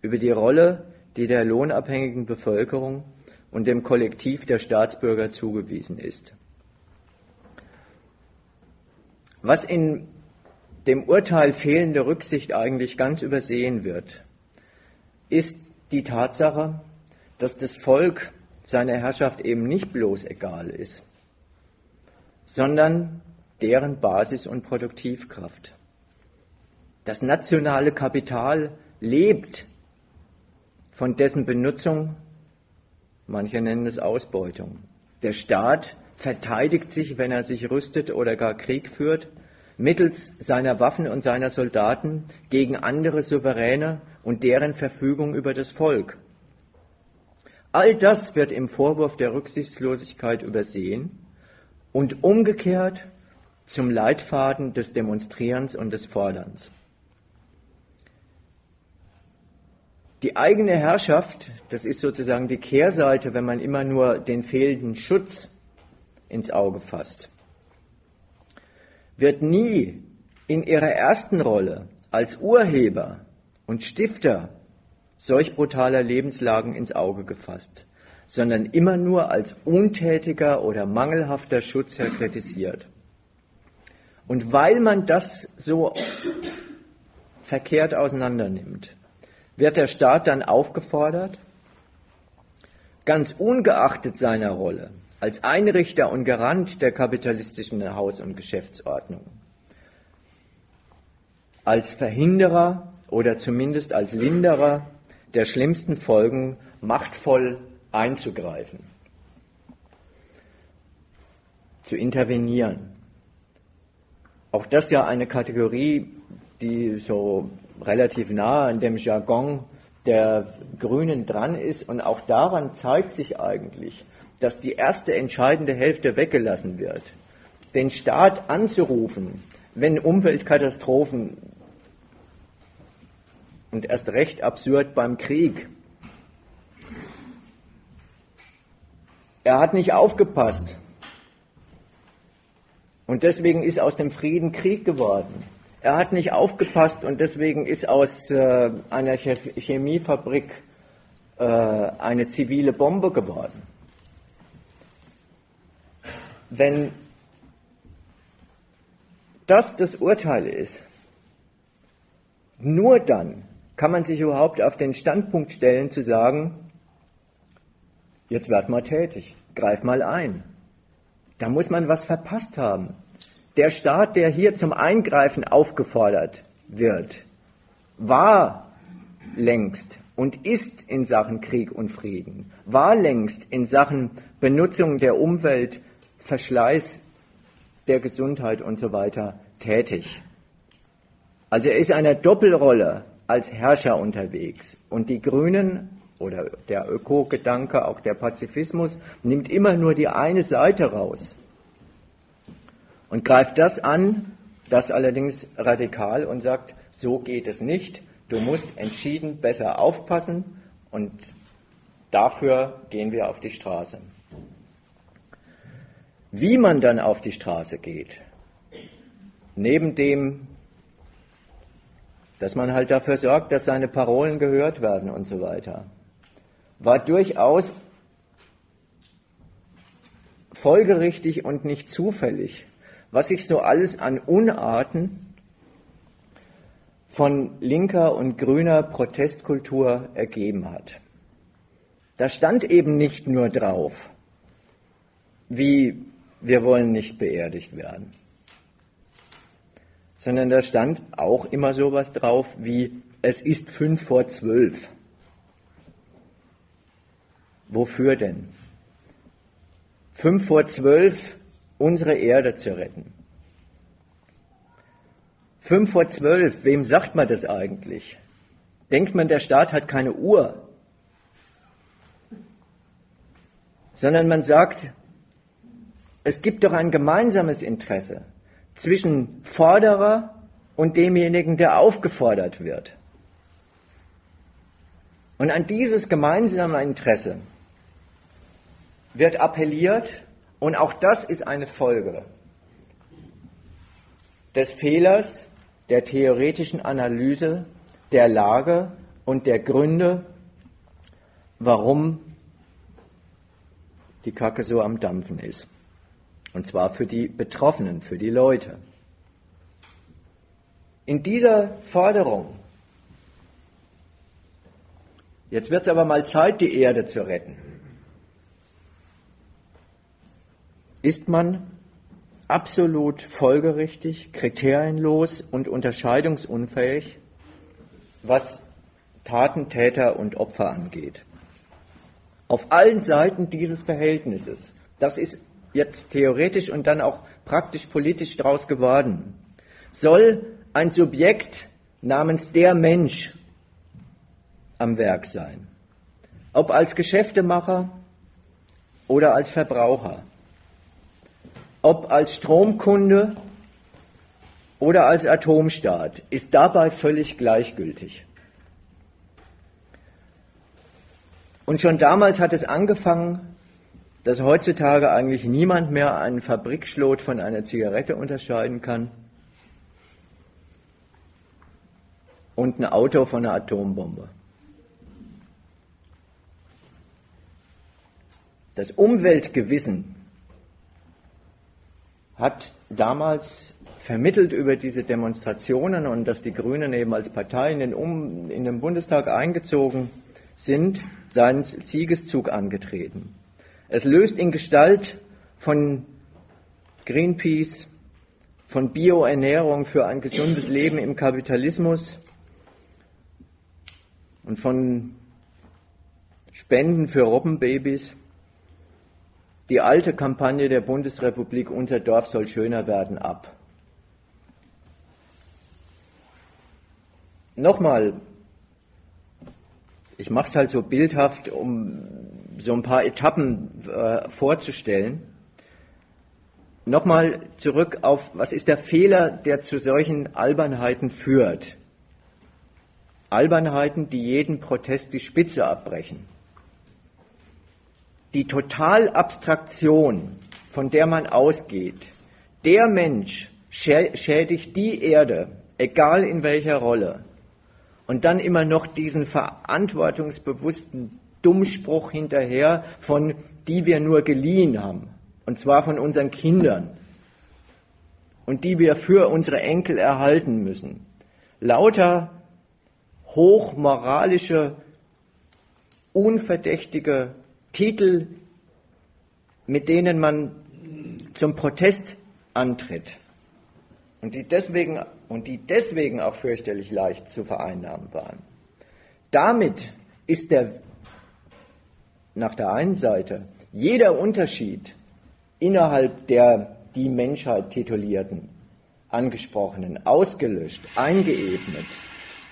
über die Rolle, die der lohnabhängigen Bevölkerung und dem Kollektiv der Staatsbürger zugewiesen ist. Was in dem Urteil fehlende Rücksicht eigentlich ganz übersehen wird, ist die Tatsache, dass das Volk seiner Herrschaft eben nicht bloß egal ist, sondern deren Basis und Produktivkraft. Das nationale Kapital lebt von dessen Benutzung, manche nennen es Ausbeutung. Der Staat verteidigt sich, wenn er sich rüstet oder gar Krieg führt, mittels seiner Waffen und seiner Soldaten gegen andere Souveräne und deren Verfügung über das Volk. All das wird im Vorwurf der Rücksichtslosigkeit übersehen und umgekehrt zum Leitfaden des Demonstrierens und des Forderns. Die eigene Herrschaft, das ist sozusagen die Kehrseite, wenn man immer nur den fehlenden Schutz ins Auge fasst, wird nie in ihrer ersten Rolle als Urheber und Stifter solch brutaler Lebenslagen ins Auge gefasst, sondern immer nur als untätiger oder mangelhafter Schutzherr kritisiert. Und weil man das so verkehrt auseinandernimmt, wird der Staat dann aufgefordert, ganz ungeachtet seiner Rolle als Einrichter und Garant der kapitalistischen Haus- und Geschäftsordnung, als Verhinderer oder zumindest als Linderer der schlimmsten Folgen machtvoll einzugreifen, zu intervenieren. Auch das ja eine Kategorie, die so relativ nah an dem Jargon der Grünen dran ist. Und auch daran zeigt sich eigentlich, dass die erste entscheidende Hälfte weggelassen wird. Den Staat anzurufen, wenn Umweltkatastrophen und erst recht absurd beim Krieg. Er hat nicht aufgepasst. Und deswegen ist aus dem Frieden Krieg geworden. Er hat nicht aufgepasst und deswegen ist aus äh, einer Chemiefabrik äh, eine zivile Bombe geworden. Wenn das das Urteil ist, nur dann kann man sich überhaupt auf den Standpunkt stellen zu sagen, jetzt werd mal tätig, greif mal ein. Da muss man was verpasst haben. Der Staat, der hier zum Eingreifen aufgefordert wird, war längst und ist in Sachen Krieg und Frieden, war längst in Sachen Benutzung der Umwelt, Verschleiß der Gesundheit und so weiter tätig. Also er ist in einer Doppelrolle als Herrscher unterwegs. Und die Grünen oder der Öko-Gedanke, auch der Pazifismus, nimmt immer nur die eine Seite raus und greift das an, das allerdings radikal und sagt, so geht es nicht, du musst entschieden besser aufpassen und dafür gehen wir auf die Straße. Wie man dann auf die Straße geht, neben dem, dass man halt dafür sorgt, dass seine Parolen gehört werden und so weiter, war durchaus folgerichtig und nicht zufällig was sich so alles an Unarten von linker und grüner Protestkultur ergeben hat. Da stand eben nicht nur drauf, wie wir wollen nicht beerdigt werden, sondern da stand auch immer sowas drauf wie es ist fünf vor zwölf. Wofür denn? Fünf vor zwölf unsere Erde zu retten. Fünf vor zwölf, wem sagt man das eigentlich? Denkt man, der Staat hat keine Uhr? Sondern man sagt, es gibt doch ein gemeinsames Interesse zwischen Forderer und demjenigen, der aufgefordert wird. Und an dieses gemeinsame Interesse wird appelliert und auch das ist eine Folge des Fehlers der theoretischen Analyse der Lage und der Gründe, warum die Kacke so am Dampfen ist. Und zwar für die Betroffenen, für die Leute. In dieser Forderung, jetzt wird es aber mal Zeit, die Erde zu retten, ist man absolut folgerichtig, kriterienlos und unterscheidungsunfähig, was Taten, Täter und Opfer angeht. Auf allen Seiten dieses Verhältnisses. Das ist jetzt theoretisch und dann auch praktisch politisch daraus geworden, soll ein Subjekt namens der Mensch am Werk sein. Ob als Geschäftemacher oder als Verbraucher. Ob als Stromkunde oder als Atomstaat, ist dabei völlig gleichgültig. Und schon damals hat es angefangen, dass heutzutage eigentlich niemand mehr einen Fabrikschlot von einer Zigarette unterscheiden kann und ein Auto von einer Atombombe. Das Umweltgewissen hat damals vermittelt über diese Demonstrationen und dass die Grünen eben als Partei in den, um, in den Bundestag eingezogen sind, seinen Siegeszug angetreten. Es löst in Gestalt von Greenpeace, von Bioernährung für ein gesundes Leben im Kapitalismus und von Spenden für Robbenbabys die alte Kampagne der Bundesrepublik Unser Dorf soll schöner werden ab. Nochmal, ich mache es halt so bildhaft, um so ein paar Etappen äh, vorzustellen. Nochmal zurück auf, was ist der Fehler, der zu solchen Albernheiten führt? Albernheiten, die jeden Protest die Spitze abbrechen. Die Totalabstraktion, von der man ausgeht, der Mensch schädigt die Erde, egal in welcher Rolle, und dann immer noch diesen verantwortungsbewussten Dummspruch hinterher, von die wir nur geliehen haben, und zwar von unseren Kindern, und die wir für unsere Enkel erhalten müssen. Lauter hochmoralische, unverdächtige Titel, mit denen man zum Protest antritt und die deswegen, und die deswegen auch fürchterlich leicht zu vereinnahmen waren. Damit ist der nach der einen Seite jeder Unterschied innerhalb der die Menschheit titulierten, angesprochenen, ausgelöscht, eingeebnet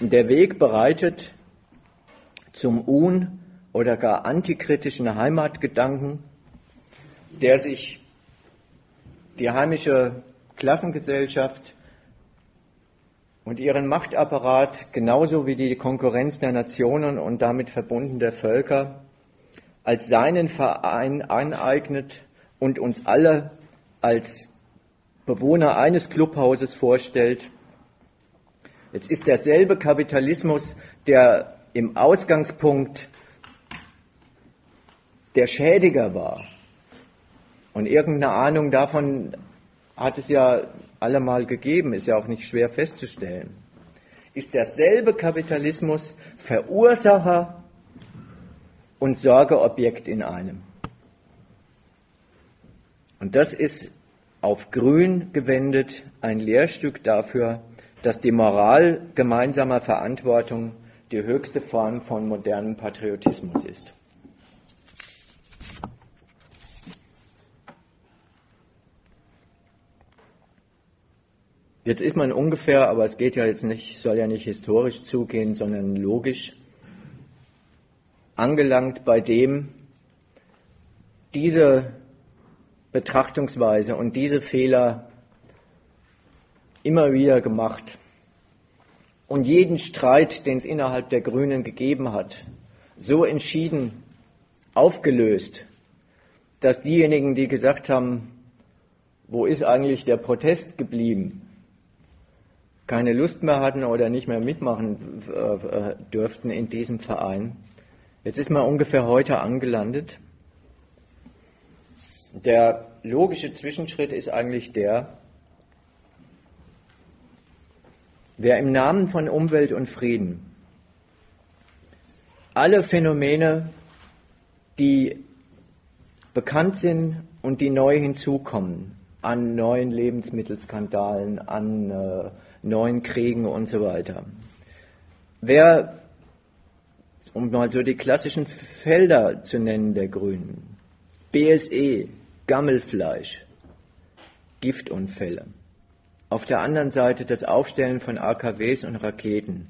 und der Weg bereitet zum un- oder gar antikritischen Heimatgedanken, der sich die heimische Klassengesellschaft und ihren Machtapparat genauso wie die Konkurrenz der Nationen und damit verbunden der Völker als seinen Verein aneignet und uns alle als Bewohner eines Clubhauses vorstellt. Jetzt ist derselbe Kapitalismus, der im Ausgangspunkt der Schädiger war. Und irgendeine Ahnung davon hat es ja allemal gegeben, ist ja auch nicht schwer festzustellen. Ist derselbe Kapitalismus Verursacher und Sorgeobjekt in einem. Und das ist auf Grün gewendet ein Lehrstück dafür, dass die Moral gemeinsamer Verantwortung die höchste Form von modernem Patriotismus ist. Jetzt ist man ungefähr, aber es geht ja jetzt nicht, soll ja nicht historisch zugehen, sondern logisch angelangt bei dem, diese Betrachtungsweise und diese Fehler immer wieder gemacht und jeden Streit, den es innerhalb der Grünen gegeben hat, so entschieden aufgelöst, dass diejenigen, die gesagt haben, wo ist eigentlich der Protest geblieben, keine Lust mehr hatten oder nicht mehr mitmachen äh, dürften in diesem Verein. Jetzt ist man ungefähr heute angelandet. Der logische Zwischenschritt ist eigentlich der, wer im Namen von Umwelt und Frieden alle Phänomene, die bekannt sind und die neu hinzukommen, an neuen Lebensmittelskandalen, an äh, neuen Kriegen und so weiter. Wer, um mal so die klassischen Felder zu nennen der Grünen, BSE, Gammelfleisch, Giftunfälle. Auf der anderen Seite das Aufstellen von AKWs und Raketen.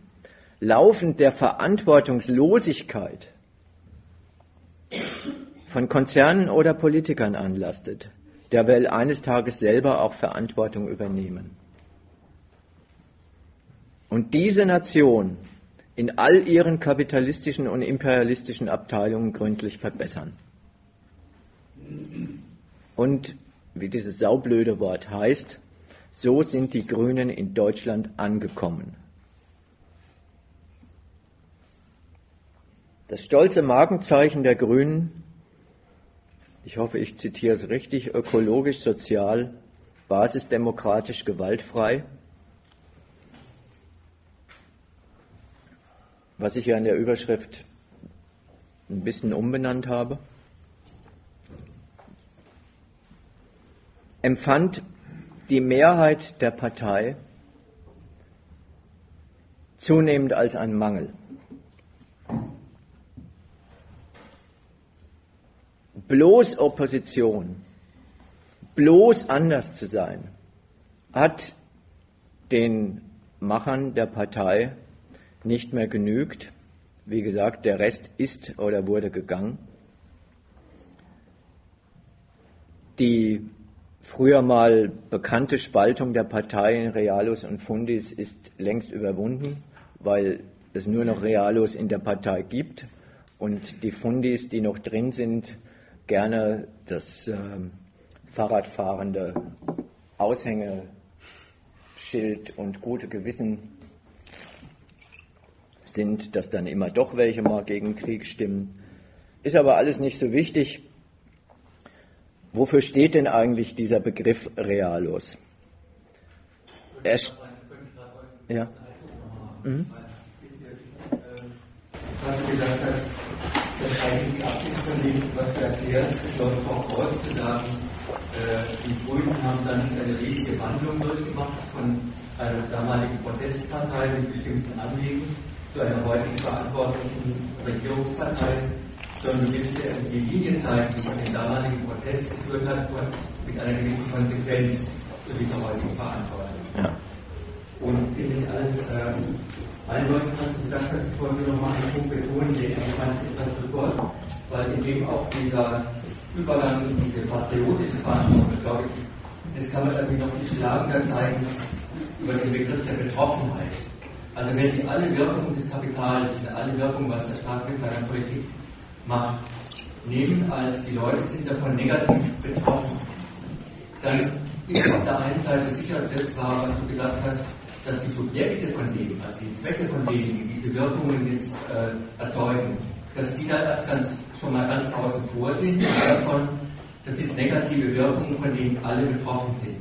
Laufend der Verantwortungslosigkeit von Konzernen oder Politikern anlastet, der will eines Tages selber auch Verantwortung übernehmen. Und diese Nation in all ihren kapitalistischen und imperialistischen Abteilungen gründlich verbessern. Und wie dieses saublöde Wort heißt, so sind die Grünen in Deutschland angekommen. Das stolze Markenzeichen der Grünen, ich hoffe, ich zitiere es richtig, ökologisch, sozial, basisdemokratisch, gewaltfrei, was ich ja in der Überschrift ein bisschen umbenannt habe. empfand die Mehrheit der Partei zunehmend als ein Mangel. Bloß Opposition, bloß anders zu sein, hat den Machern der Partei nicht mehr genügt. Wie gesagt, der Rest ist oder wurde gegangen. Die früher mal bekannte Spaltung der Partei in Realos und Fundis ist längst überwunden, weil es nur noch Realos in der Partei gibt und die Fundis, die noch drin sind, gerne das äh, Fahrradfahrende Aushängeschild und gute Gewissen sind, dass dann immer doch welche mal gegen Krieg stimmen. Ist aber alles nicht so wichtig. Wofür steht denn eigentlich dieser Begriff Realos? Er ja. Mhm. Was du gesagt dass eigentlich die Absicht von dem, was du erklärst, läuft auch aus, zu sagen, äh, die Grünen haben dann eine riesige Wandlung durchgemacht von einer damaligen Protestpartei mit bestimmten Anliegen zu einer heutigen verantwortlichen Regierungspartei sondern du willst ja die Linie zeigen, die von den damaligen Protest geführt hat, mit einer gewissen Konsequenz zu dieser heutigen Verantwortung. Ja. Und ich alles äh, einleuchtend, was du gesagt hast, ich wollte nochmal einen Punkt betonen, den ich fand etwas zu kurz, weil in dem auch dieser Übergang in diese patriotische Verantwortung, glaube ich, das kann man irgendwie noch viel schlagender zeigen über den Begriff der Betroffenheit. Also wenn die alle Wirkungen des Kapitals und alle Wirkungen, was der Staat mit seiner Politik macht, nehmen als die Leute sind davon negativ betroffen, dann ist auf der einen Seite sicher das wahr, was du gesagt hast, dass die Subjekte von denen, also die Zwecke von denen, die diese Wirkungen jetzt äh, erzeugen, dass die da erst ganz schon mal ganz außen vor sind, davon, das sind negative Wirkungen, von denen alle betroffen sind.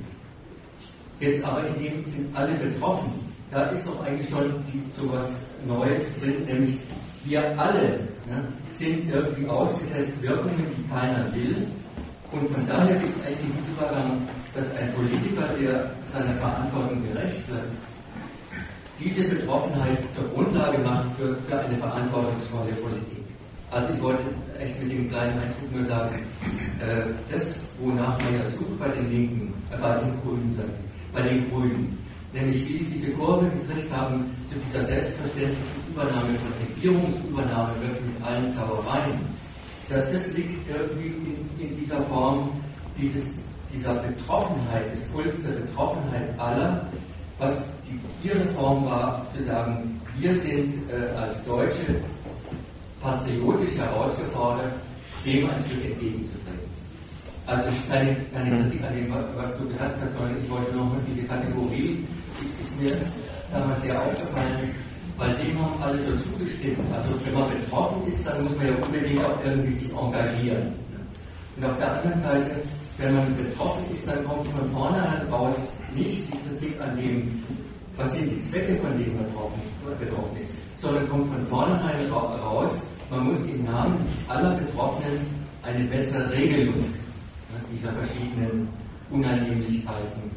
Jetzt aber in dem sind alle betroffen, da ist doch eigentlich schon so was Neues drin, nämlich wir alle ja, sind irgendwie ausgesetzt Wirkungen, die keiner will. Und von daher gibt es eigentlich diesen Übergang, dass ein Politiker, der seiner Verantwortung gerecht wird, diese Betroffenheit zur Grundlage machen für, für eine verantwortungsvolle Politik. Also ich wollte echt mit dem kleinen Einschub nur sagen, äh, das, wonach man ja sucht bei den Linken, äh, bei den Grünen, bei den Grünen, nämlich wie die diese Kurve gekriegt haben zu dieser selbstverständlichen Übernahme von Regierungsübernahme, wirklich mit allen Zaubereien, dass das liegt irgendwie in, in dieser Form dieses, dieser Betroffenheit, des Puls der Betroffenheit aller, was die, ihre Form war, zu sagen, wir sind äh, als Deutsche patriotisch herausgefordert, dem ein Stück entgegenzutreten. Also es ist keine, keine. Kritik an dem, was du gesagt hast, sondern ich wollte noch diese Kategorie, ist mir damals sehr aufgefallen, weil dem haben alle so zugestimmt. Also wenn man betroffen ist, dann muss man ja unbedingt auch irgendwie sich engagieren. Und auf der anderen Seite, wenn man betroffen ist, dann kommt von vornherein raus nicht die Kritik an dem, was sind die Zwecke, von denen man betroffen ist, sondern kommt von vornherein raus, man muss im Namen aller Betroffenen eine bessere Regelung dieser verschiedenen Unannehmlichkeiten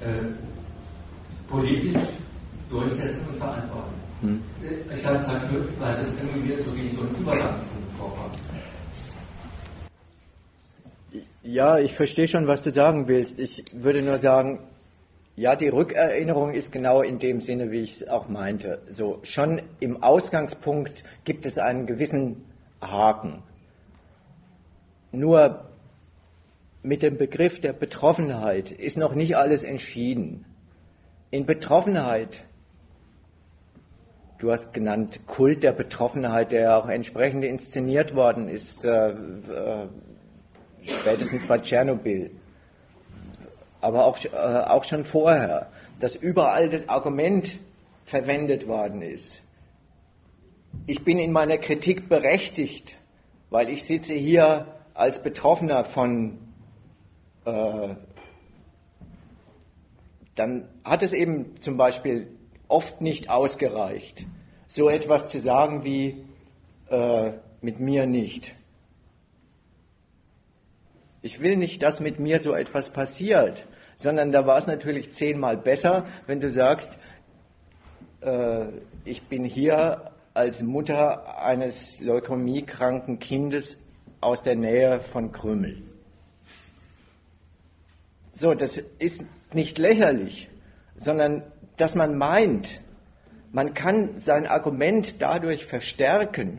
äh, politisch durchsetzen und verantworten. Hm. Ich sage es nur, weil das irgendwie mir so wie so ein Übergangspunkt vorkommt. Ja, ich verstehe schon, was du sagen willst. Ich würde nur sagen, ja, die Rückerinnerung ist genau in dem Sinne, wie ich es auch meinte. So, schon im Ausgangspunkt gibt es einen gewissen Haken. Nur mit dem Begriff der Betroffenheit ist noch nicht alles entschieden. In Betroffenheit, du hast genannt Kult der Betroffenheit, der auch entsprechend inszeniert worden ist, äh, äh, spätestens bei Tschernobyl aber auch, äh, auch schon vorher, dass überall das Argument verwendet worden ist. Ich bin in meiner Kritik berechtigt, weil ich sitze hier als Betroffener von, äh, dann hat es eben zum Beispiel oft nicht ausgereicht, so etwas zu sagen wie äh, mit mir nicht. Ich will nicht, dass mit mir so etwas passiert, sondern da war es natürlich zehnmal besser, wenn du sagst, äh, ich bin hier als Mutter eines leukämiekranken Kindes aus der Nähe von Krümmel. So, das ist nicht lächerlich, sondern dass man meint, man kann sein Argument dadurch verstärken,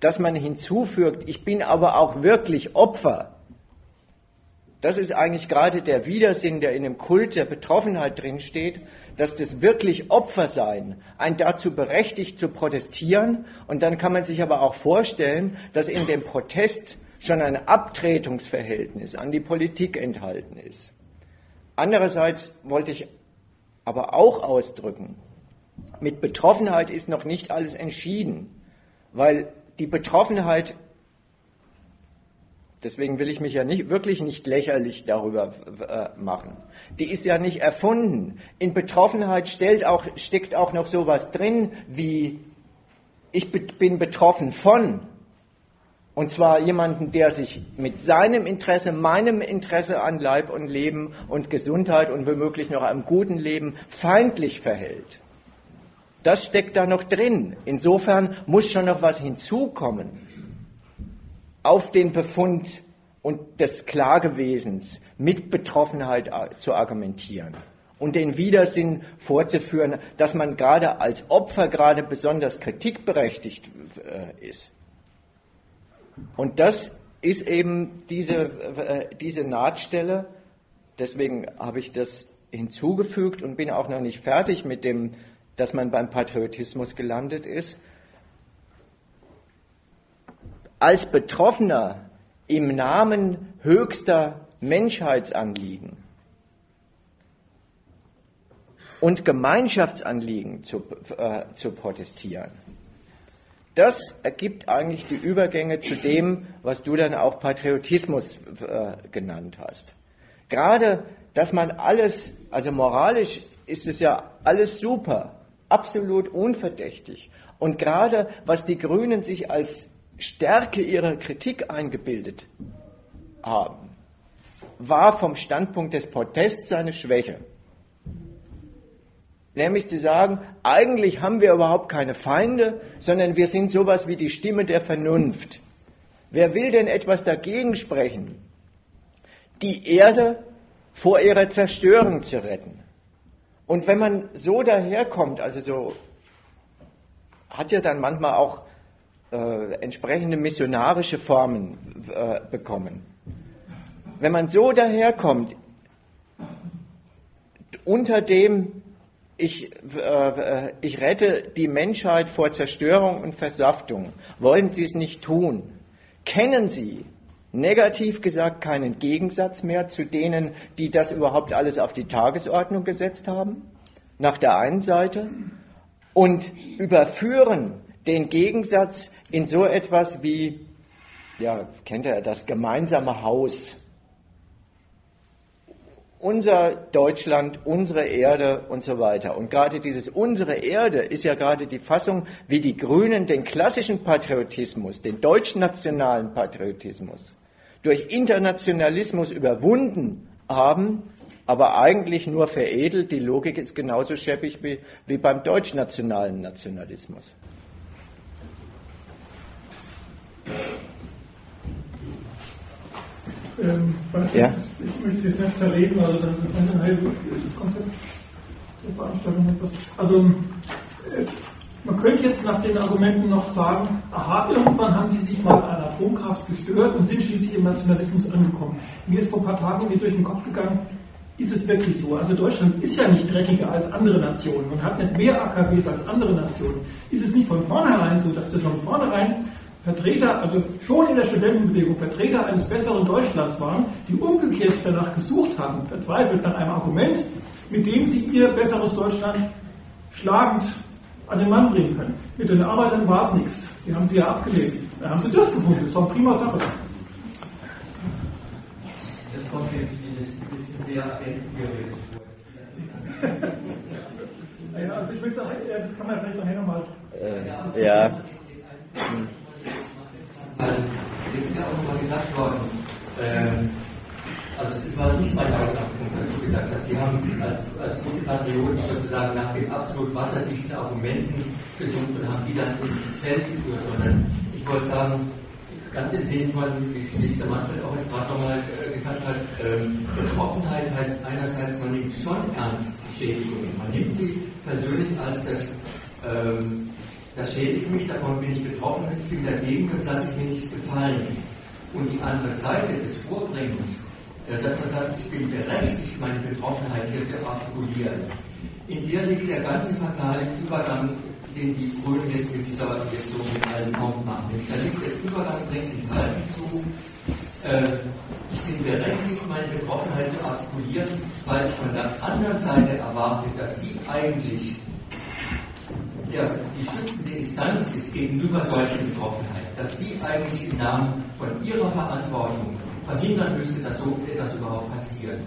dass man hinzufügt, ich bin aber auch wirklich Opfer das ist eigentlich gerade der Widersinn, der in dem Kult der Betroffenheit drinsteht, dass das wirklich Opfer sein, ein dazu berechtigt zu protestieren. Und dann kann man sich aber auch vorstellen, dass in dem Protest schon ein Abtretungsverhältnis an die Politik enthalten ist. Andererseits wollte ich aber auch ausdrücken, mit Betroffenheit ist noch nicht alles entschieden, weil die Betroffenheit Deswegen will ich mich ja nicht, wirklich nicht lächerlich darüber äh, machen. Die ist ja nicht erfunden. In Betroffenheit stellt auch, steckt auch noch sowas drin wie, ich bin betroffen von. Und zwar jemanden, der sich mit seinem Interesse, meinem Interesse an Leib und Leben und Gesundheit und womöglich noch einem guten Leben feindlich verhält. Das steckt da noch drin. Insofern muss schon noch was hinzukommen auf den Befund und des Klagewesens mit Betroffenheit zu argumentieren und den Widersinn vorzuführen, dass man gerade als Opfer gerade besonders kritikberechtigt äh, ist. Und das ist eben diese, äh, diese Nahtstelle. Deswegen habe ich das hinzugefügt und bin auch noch nicht fertig mit dem, dass man beim Patriotismus gelandet ist als Betroffener im Namen höchster Menschheitsanliegen und Gemeinschaftsanliegen zu, äh, zu protestieren. Das ergibt eigentlich die Übergänge zu dem, was du dann auch Patriotismus äh, genannt hast. Gerade, dass man alles, also moralisch ist es ja alles super, absolut unverdächtig. Und gerade, was die Grünen sich als Stärke ihrer Kritik eingebildet haben, war vom Standpunkt des Protests seine Schwäche. Nämlich zu sagen, eigentlich haben wir überhaupt keine Feinde, sondern wir sind sowas wie die Stimme der Vernunft. Wer will denn etwas dagegen sprechen? Die Erde vor ihrer Zerstörung zu retten. Und wenn man so daherkommt, also so, hat ja dann manchmal auch äh, entsprechende missionarische Formen äh, bekommen. Wenn man so daherkommt, unter dem ich, äh, ich rette die Menschheit vor Zerstörung und Versaftung, wollen Sie es nicht tun? Kennen Sie negativ gesagt keinen Gegensatz mehr zu denen, die das überhaupt alles auf die Tagesordnung gesetzt haben, nach der einen Seite, und überführen den Gegensatz in so etwas wie, ja, kennt ihr das gemeinsame Haus. Unser Deutschland, unsere Erde und so weiter. Und gerade dieses unsere Erde ist ja gerade die Fassung, wie die Grünen den klassischen Patriotismus, den deutschnationalen Patriotismus durch Internationalismus überwunden haben, aber eigentlich nur veredelt. Die Logik ist genauso scheppig wie, wie beim deutschnationalen Nationalismus. Ähm, ja. Ich möchte es jetzt nicht zerreden, also dann das Konzept der Veranstaltung etwas. Also äh, man könnte jetzt nach den Argumenten noch sagen, aha, irgendwann haben sie sich mal an Atomkraft gestört und sind schließlich im Nationalismus angekommen. Mir ist vor ein paar Tagen mir durch den Kopf gegangen, ist es wirklich so? Also Deutschland ist ja nicht dreckiger als andere Nationen und hat nicht mehr AKWs als andere Nationen. Ist es nicht von vornherein so, dass das von vornherein Vertreter, also schon in der Studentenbewegung Vertreter eines besseren Deutschlands waren, die umgekehrt danach gesucht haben, verzweifelt nach einem Argument, mit dem sie ihr besseres Deutschland schlagend an den Mann bringen können. Mit den Arbeitern war es nichts. Die haben sie ja abgelehnt. Da haben sie das gefunden. Das war eine prima Sache. Das kommt jetzt ein bisschen sehr endtheoretisch vor. ja, also ich will sagen, das kann man vielleicht nachher nochmal. Äh, ja. Jetzt ist ja auch nochmal gesagt worden, ähm, also es war nicht mein Ausgangspunkt, was du gesagt hast. Die haben als, als gute Patrioten sozusagen nach den absolut wasserdichten Argumenten gesucht und haben die dann ins Feld geführt, sondern ich wollte sagen, ganz im Sinne von, wie es der Manfred auch jetzt gerade nochmal äh, gesagt hat, ähm, Betroffenheit heißt einerseits, man nimmt schon ernst die Schädigungen. Man nimmt sie persönlich als das, ähm, das schädigt mich, davon bin ich betroffen, ich bin dagegen, das lasse ich mir nicht gefallen. Und die andere Seite des Vorbringens, äh, dass man sagt, ich bin berechtigt, meine Betroffenheit hier zu artikulieren. In der liegt der ganze fatale Übergang, den die Grünen jetzt mit dieser, jetzt so mit allen Kommt machen. Da liegt der Übergang dringend im Verhalten zu, äh, ich bin berechtigt, meine Betroffenheit zu artikulieren, weil ich von der anderen Seite erwarte, dass sie eigentlich der, die schützende Instanz ist gegenüber solchen Betroffenheit, dass sie eigentlich im Namen von ihrer Verantwortung verhindern müsste, dass so etwas überhaupt passiert.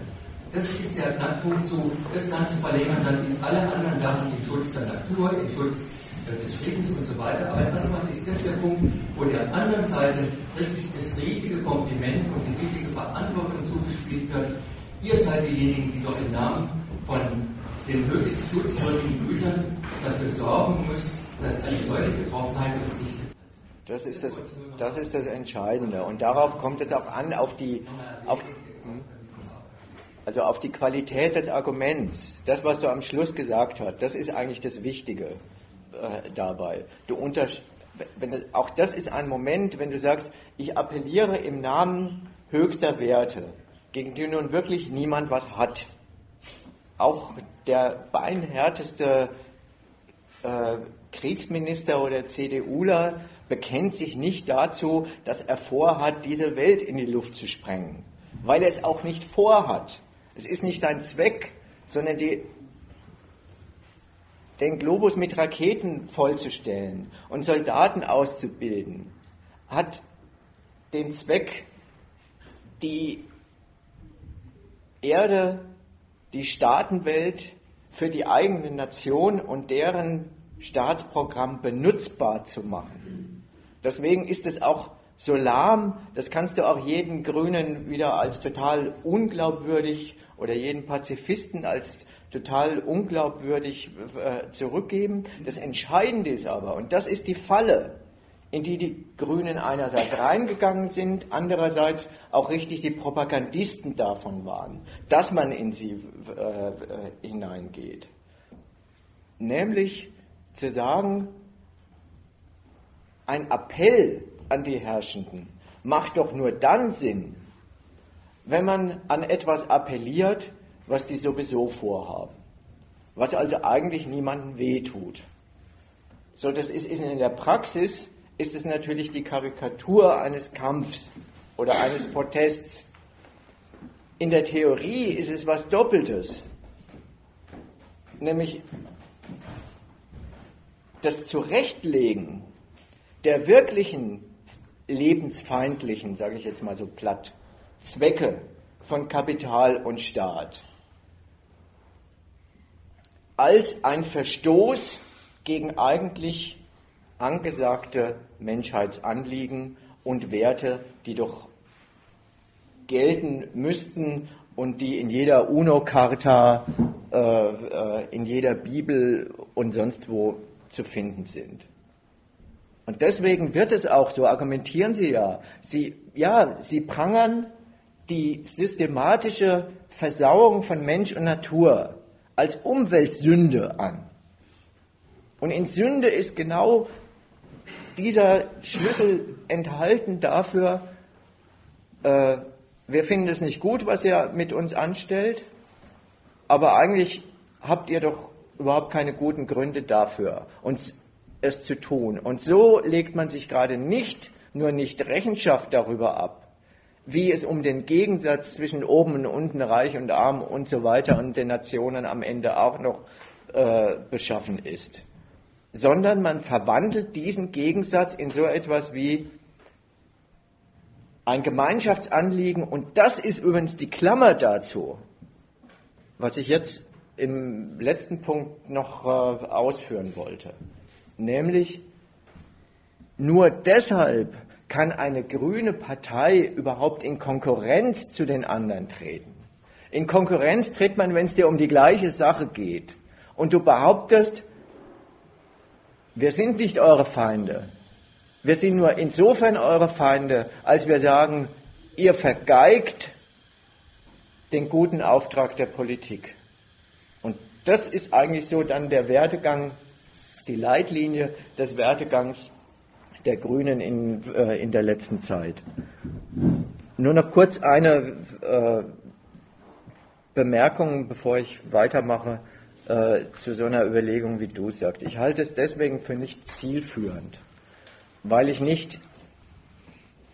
Das ist der Knackpunkt so, das du verlängern dann in alle anderen Sachen, im Schutz der Natur, im Schutz äh, des Friedens und so weiter. Aber erstmal ist das der Punkt, wo der anderen Seite richtig das riesige Kompliment und die riesige Verantwortung zugespielt wird. Ihr seid diejenigen, die doch im Namen von den höchsten schutzwürdigen Gütern dafür sorgen müsst, dass eine solche Betroffenheit uns nicht das ist das, das ist das Entscheidende. Und darauf kommt es auch an, auf die, auf, hm? also auf die Qualität des Arguments. Das, was du am Schluss gesagt hast, das ist eigentlich das Wichtige äh, dabei. Du unter, wenn, auch das ist ein Moment, wenn du sagst, ich appelliere im Namen höchster Werte, gegen die nun wirklich niemand was hat. Auch der beinhärteste äh, Kriegsminister oder CDUler bekennt sich nicht dazu, dass er vorhat, diese Welt in die Luft zu sprengen, weil er es auch nicht vorhat. Es ist nicht sein Zweck, sondern die, den Globus mit Raketen vollzustellen und Soldaten auszubilden, hat den Zweck, die Erde, die Staatenwelt für die eigene Nation und deren Staatsprogramm benutzbar zu machen. Deswegen ist es auch so lahm, das kannst du auch jeden Grünen wieder als total unglaubwürdig oder jeden Pazifisten als total unglaubwürdig äh, zurückgeben. Das Entscheidende ist aber, und das ist die Falle, in die die Grünen einerseits reingegangen sind, andererseits auch richtig die Propagandisten davon waren, dass man in sie äh, äh, hineingeht. Nämlich zu sagen, ein Appell an die Herrschenden macht doch nur dann Sinn, wenn man an etwas appelliert, was die sowieso vorhaben. Was also eigentlich niemandem wehtut. So, das ist, ist in der Praxis ist es natürlich die Karikatur eines Kampfs oder eines Protests. In der Theorie ist es was Doppeltes, nämlich das Zurechtlegen der wirklichen lebensfeindlichen, sage ich jetzt mal so platt, Zwecke von Kapital und Staat als ein Verstoß gegen eigentlich angesagte Menschheitsanliegen und Werte, die doch gelten müssten und die in jeder UNO-Charta, äh, äh, in jeder Bibel und sonst wo zu finden sind. Und deswegen wird es auch, so argumentieren Sie ja, Sie, ja, Sie prangern die systematische Versauerung von Mensch und Natur als Umweltsünde an. Und in Sünde ist genau dieser Schlüssel enthalten dafür, äh, wir finden es nicht gut, was ihr mit uns anstellt, aber eigentlich habt ihr doch überhaupt keine guten Gründe dafür, uns es zu tun. Und so legt man sich gerade nicht nur nicht Rechenschaft darüber ab, wie es um den Gegensatz zwischen oben und unten, reich und arm und so weiter und den Nationen am Ende auch noch äh, beschaffen ist, sondern man verwandelt diesen Gegensatz in so etwas wie ein Gemeinschaftsanliegen und das ist übrigens die Klammer dazu, was ich jetzt im letzten Punkt noch äh, ausführen wollte. Nämlich nur deshalb kann eine grüne Partei überhaupt in Konkurrenz zu den anderen treten. In Konkurrenz tritt man, wenn es dir um die gleiche Sache geht. Und du behauptest, wir sind nicht eure Feinde. Wir sind nur insofern eure Feinde, als wir sagen, ihr vergeigt den guten Auftrag der Politik. Und das ist eigentlich so dann der Werdegang, die Leitlinie des Werdegangs der Grünen in, äh, in der letzten Zeit. Nur noch kurz eine äh, Bemerkung, bevor ich weitermache, äh, zu so einer Überlegung, wie du sagst. Ich halte es deswegen für nicht zielführend, weil ich nicht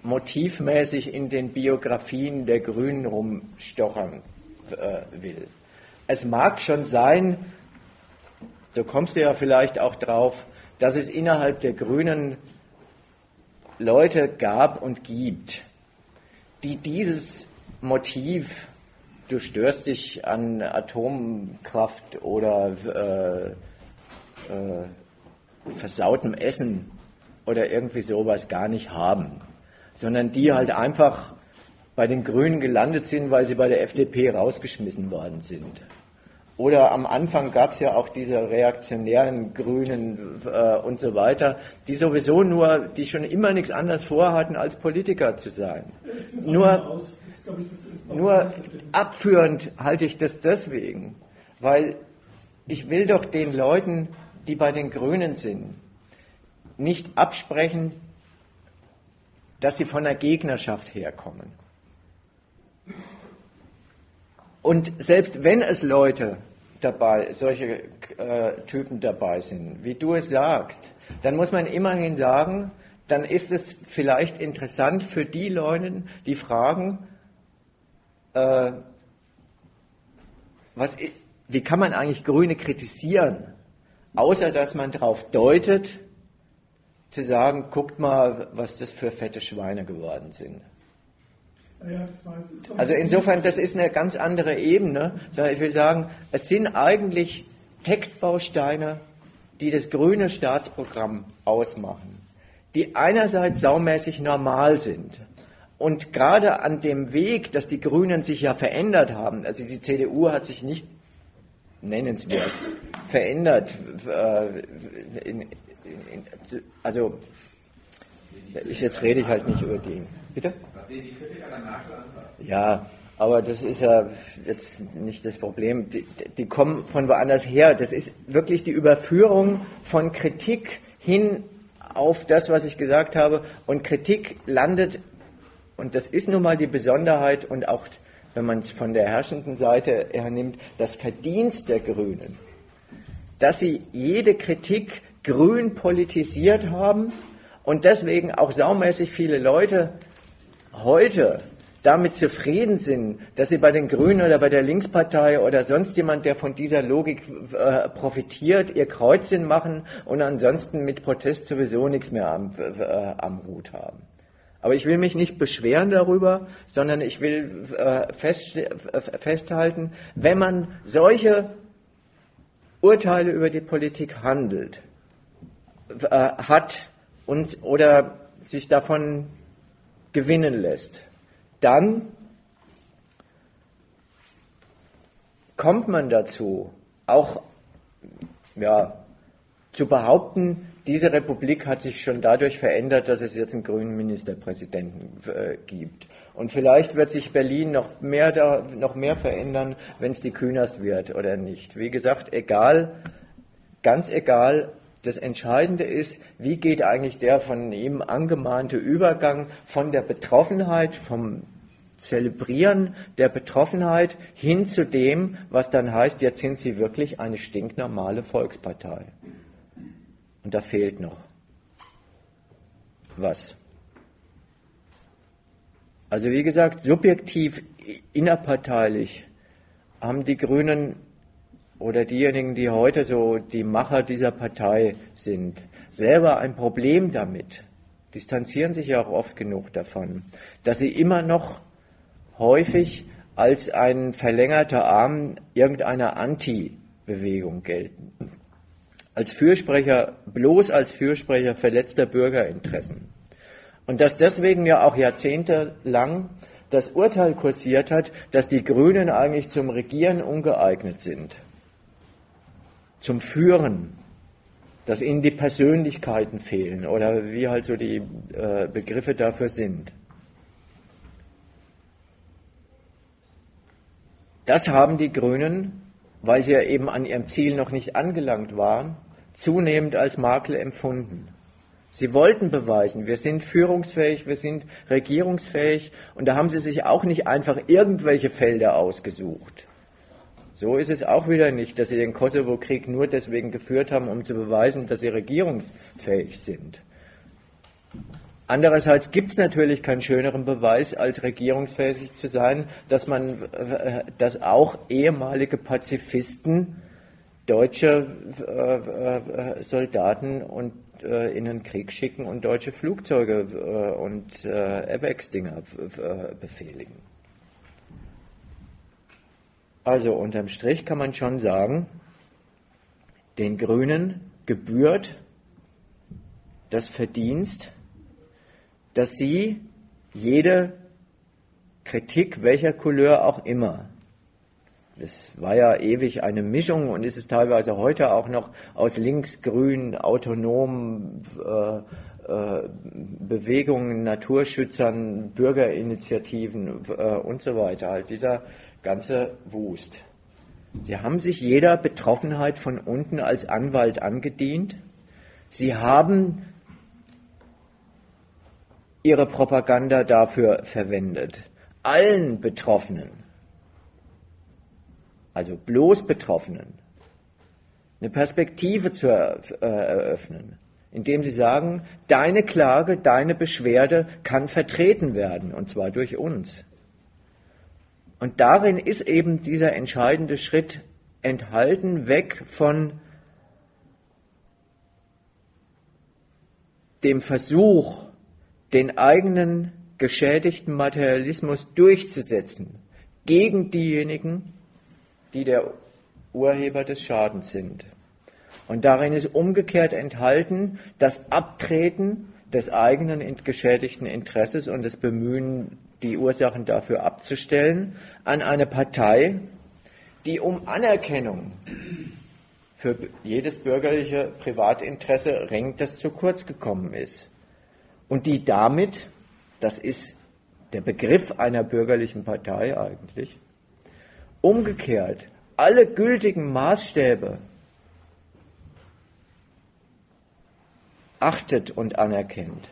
motivmäßig in den Biografien der Grünen rumstochern äh, will. Es mag schon sein, so kommst du ja vielleicht auch drauf, dass es innerhalb der Grünen Leute gab und gibt, die dieses Motiv, du störst dich an Atomkraft oder äh, äh, versautem Essen oder irgendwie sowas gar nicht haben, sondern die halt einfach bei den Grünen gelandet sind, weil sie bei der FDP rausgeschmissen worden sind. Oder am Anfang gab es ja auch diese reaktionären Grünen äh, und so weiter, die sowieso nur, die schon immer nichts anderes vorhatten, als Politiker zu sein. Nur, nur abführend halte ich das deswegen, weil ich will doch den Leuten, die bei den Grünen sind, nicht absprechen, dass sie von der Gegnerschaft herkommen. Und selbst wenn es Leute dabei, solche äh, Typen dabei sind, wie du es sagst, dann muss man immerhin sagen, dann ist es vielleicht interessant für die Leute, die fragen, äh, was, wie kann man eigentlich Grüne kritisieren, außer dass man darauf deutet, zu sagen, guckt mal, was das für fette Schweine geworden sind. Also insofern, das ist eine ganz andere Ebene. Ich will sagen, es sind eigentlich Textbausteine, die das grüne Staatsprogramm ausmachen, die einerseits saumäßig normal sind. Und gerade an dem Weg, dass die Grünen sich ja verändert haben, also die CDU hat sich nicht nennenswert verändert. Äh, in, in, in, also ich, jetzt rede ich halt nicht über die. Bitte? Ja, aber das ist ja jetzt nicht das Problem. Die, die, kommen von woanders her. Das ist wirklich die Überführung von Kritik hin auf das, was ich gesagt habe. Und Kritik landet, und das ist nun mal die Besonderheit und auch, wenn man es von der herrschenden Seite her nimmt, das Verdienst der Grünen, dass sie jede Kritik grün politisiert haben und deswegen auch saumäßig viele Leute heute damit zufrieden sind, dass sie bei den Grünen oder bei der Linkspartei oder sonst jemand, der von dieser Logik äh, profitiert, ihr Kreuzchen machen und ansonsten mit Protest sowieso nichts mehr am, äh, am Hut haben. Aber ich will mich nicht beschweren darüber, sondern ich will äh, fest, äh, festhalten, wenn man solche Urteile über die Politik handelt, äh, hat und oder sich davon gewinnen lässt, dann kommt man dazu, auch ja, zu behaupten, diese Republik hat sich schon dadurch verändert, dass es jetzt einen grünen Ministerpräsidenten äh, gibt. Und vielleicht wird sich Berlin noch mehr, da, noch mehr verändern, wenn es die Künast wird oder nicht. Wie gesagt, egal, ganz egal, das Entscheidende ist, wie geht eigentlich der von ihm angemahnte Übergang von der Betroffenheit, vom Zelebrieren der Betroffenheit hin zu dem, was dann heißt, jetzt sind sie wirklich eine stinknormale Volkspartei. Und da fehlt noch was. Also wie gesagt, subjektiv, innerparteilich haben die Grünen oder diejenigen, die heute so die Macher dieser Partei sind, selber ein Problem damit, distanzieren sich ja auch oft genug davon, dass sie immer noch häufig als ein verlängerter Arm irgendeiner Anti-Bewegung gelten. Als Fürsprecher, bloß als Fürsprecher verletzter Bürgerinteressen. Und dass deswegen ja auch jahrzehntelang das Urteil kursiert hat, dass die Grünen eigentlich zum Regieren ungeeignet sind zum Führen, dass ihnen die Persönlichkeiten fehlen oder wie halt so die äh, Begriffe dafür sind. Das haben die Grünen, weil sie ja eben an ihrem Ziel noch nicht angelangt waren, zunehmend als Makel empfunden. Sie wollten beweisen, wir sind führungsfähig, wir sind regierungsfähig und da haben sie sich auch nicht einfach irgendwelche Felder ausgesucht. So ist es auch wieder nicht, dass sie den Kosovo-Krieg nur deswegen geführt haben, um zu beweisen, dass sie regierungsfähig sind. Andererseits gibt es natürlich keinen schöneren Beweis, als regierungsfähig zu sein, dass man, dass auch ehemalige Pazifisten deutsche äh, Soldaten und äh, in den Krieg schicken und deutsche Flugzeuge äh, und äh, Airbags-Dinger befehligen. Also unterm Strich kann man schon sagen, den Grünen gebührt das Verdienst, dass sie jede Kritik welcher Couleur auch immer, das war ja ewig eine Mischung und ist es teilweise heute auch noch aus links-grün, autonomen äh, äh, Bewegungen, Naturschützern, Bürgerinitiativen äh, und so weiter. Halt dieser ganze Wust. Sie haben sich jeder Betroffenheit von unten als Anwalt angedient. Sie haben ihre Propaganda dafür verwendet. Allen Betroffenen, also bloß Betroffenen, eine Perspektive zu eröffnen, indem sie sagen, deine Klage, deine Beschwerde kann vertreten werden, und zwar durch uns. Und darin ist eben dieser entscheidende Schritt enthalten, weg von dem Versuch, den eigenen geschädigten Materialismus durchzusetzen gegen diejenigen, die der Urheber des Schadens sind. Und darin ist umgekehrt enthalten das Abtreten des eigenen geschädigten Interesses und das Bemühen, die Ursachen dafür abzustellen, an eine Partei, die um Anerkennung für jedes bürgerliche Privatinteresse ringt, das zu kurz gekommen ist. Und die damit, das ist der Begriff einer bürgerlichen Partei eigentlich, umgekehrt alle gültigen Maßstäbe achtet und anerkennt,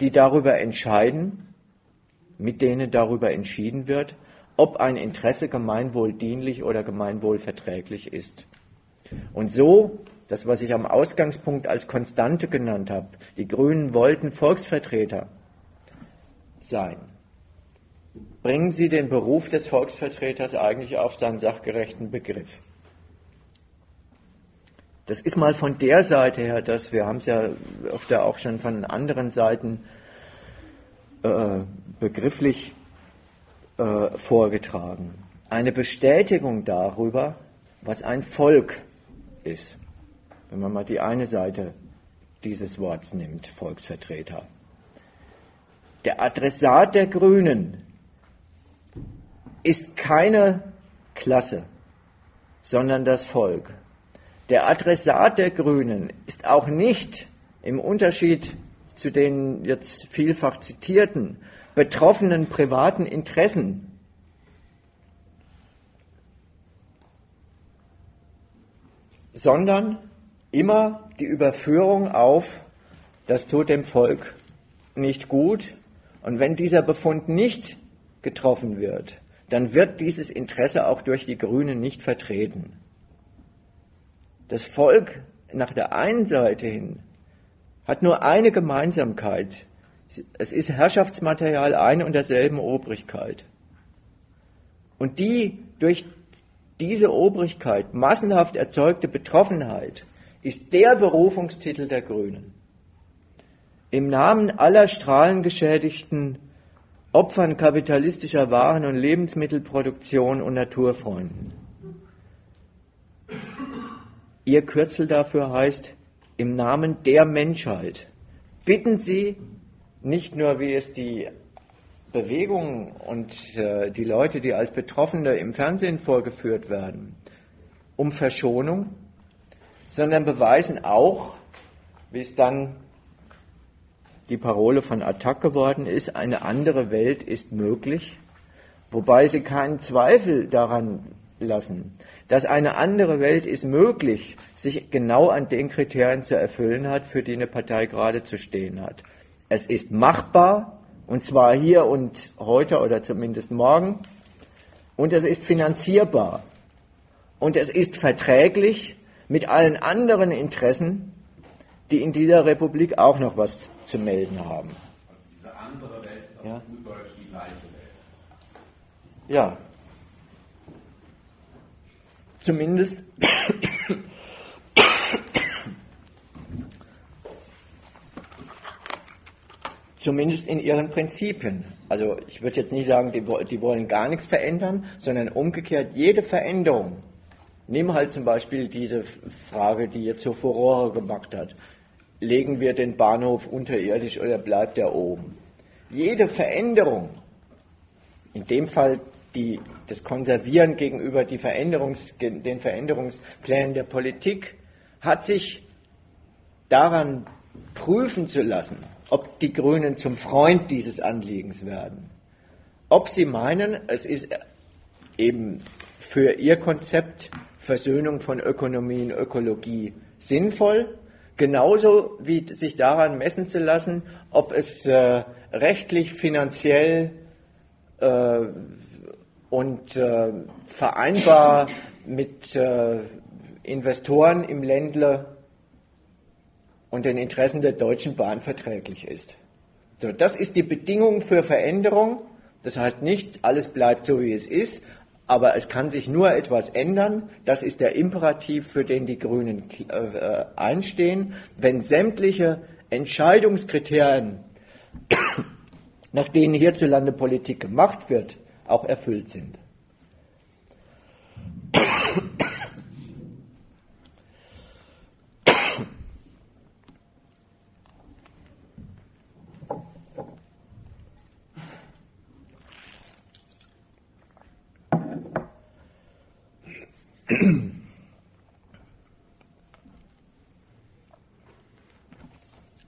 die darüber entscheiden, mit denen darüber entschieden wird, ob ein Interesse gemeinwohldienlich oder gemeinwohlverträglich ist. Und so, das, was ich am Ausgangspunkt als Konstante genannt habe, die Grünen wollten Volksvertreter sein. Bringen Sie den Beruf des Volksvertreters eigentlich auf seinen sachgerechten Begriff. Das ist mal von der Seite her, dass wir haben es ja öfter auch schon von anderen Seiten äh, begrifflich äh, vorgetragen. Eine Bestätigung darüber, was ein Volk ist. Wenn man mal die eine Seite dieses Worts nimmt, Volksvertreter. Der Adressat der Grünen ist keine Klasse, sondern das Volk. Der Adressat der Grünen ist auch nicht im Unterschied zu den jetzt vielfach zitierten betroffenen privaten Interessen sondern immer die Überführung auf, das tut dem Volk nicht gut. Und wenn dieser Befund nicht getroffen wird, dann wird dieses Interesse auch durch die Grünen nicht vertreten. Das Volk nach der einen Seite hin hat nur eine Gemeinsamkeit. Es ist Herrschaftsmaterial ein und derselben Obrigkeit. Und die durch diese Obrigkeit, massenhaft erzeugte Betroffenheit, ist der Berufungstitel der Grünen. Im Namen aller strahlengeschädigten Opfern kapitalistischer Waren- und Lebensmittelproduktion und Naturfreunden. Ihr Kürzel dafür heißt im Namen der Menschheit. Bitten Sie nicht nur, wie es die Bewegungen und äh, die Leute, die als Betroffene im Fernsehen vorgeführt werden, um Verschonung, sondern beweisen auch, wie es dann die Parole von Attac geworden ist, eine andere Welt ist möglich, wobei sie keinen Zweifel daran lassen, dass eine andere Welt ist möglich, sich genau an den Kriterien zu erfüllen hat, für die eine Partei gerade zu stehen hat. Es ist machbar, und zwar hier und heute oder zumindest morgen, und es ist finanzierbar, und es ist verträglich mit allen anderen Interessen, die in dieser Republik auch noch was zu melden haben. Also diese andere Welt ist ja. Deutsch die gleiche Welt. Ja, zumindest zumindest in ihren Prinzipien. Also ich würde jetzt nicht sagen, die, die, wollen gar nichts verändern, sondern umgekehrt jede Veränderung. Nimm halt zum Beispiel diese Frage, die jetzt so Furore gemacht hat. Legen wir den Bahnhof unterirdisch oder bleibt er oben? Jede Veränderung, in dem Fall die, das Konservieren gegenüber Veränderungs, den Veränderungsplänen der Politik hat sich daran prüfen zu lassen, ob die Grünen zum Freund dieses Anliegens werden. Ob sie meinen, es ist eben für ihr Konzept Versöhnung von Ökonomie und Ökologie sinnvoll, genauso wie sich daran messen zu lassen, ob es äh, rechtlich, finanziell äh, und äh, vereinbar mit äh, Investoren im Ländle und den Interessen der Deutschen Bahn verträglich ist. So, das ist die Bedingung für Veränderung. Das heißt nicht, alles bleibt so, wie es ist, aber es kann sich nur etwas ändern. Das ist der Imperativ, für den die Grünen äh, einstehen. Wenn sämtliche Entscheidungskriterien, nach denen hierzulande Politik gemacht wird, auch erfüllt sind.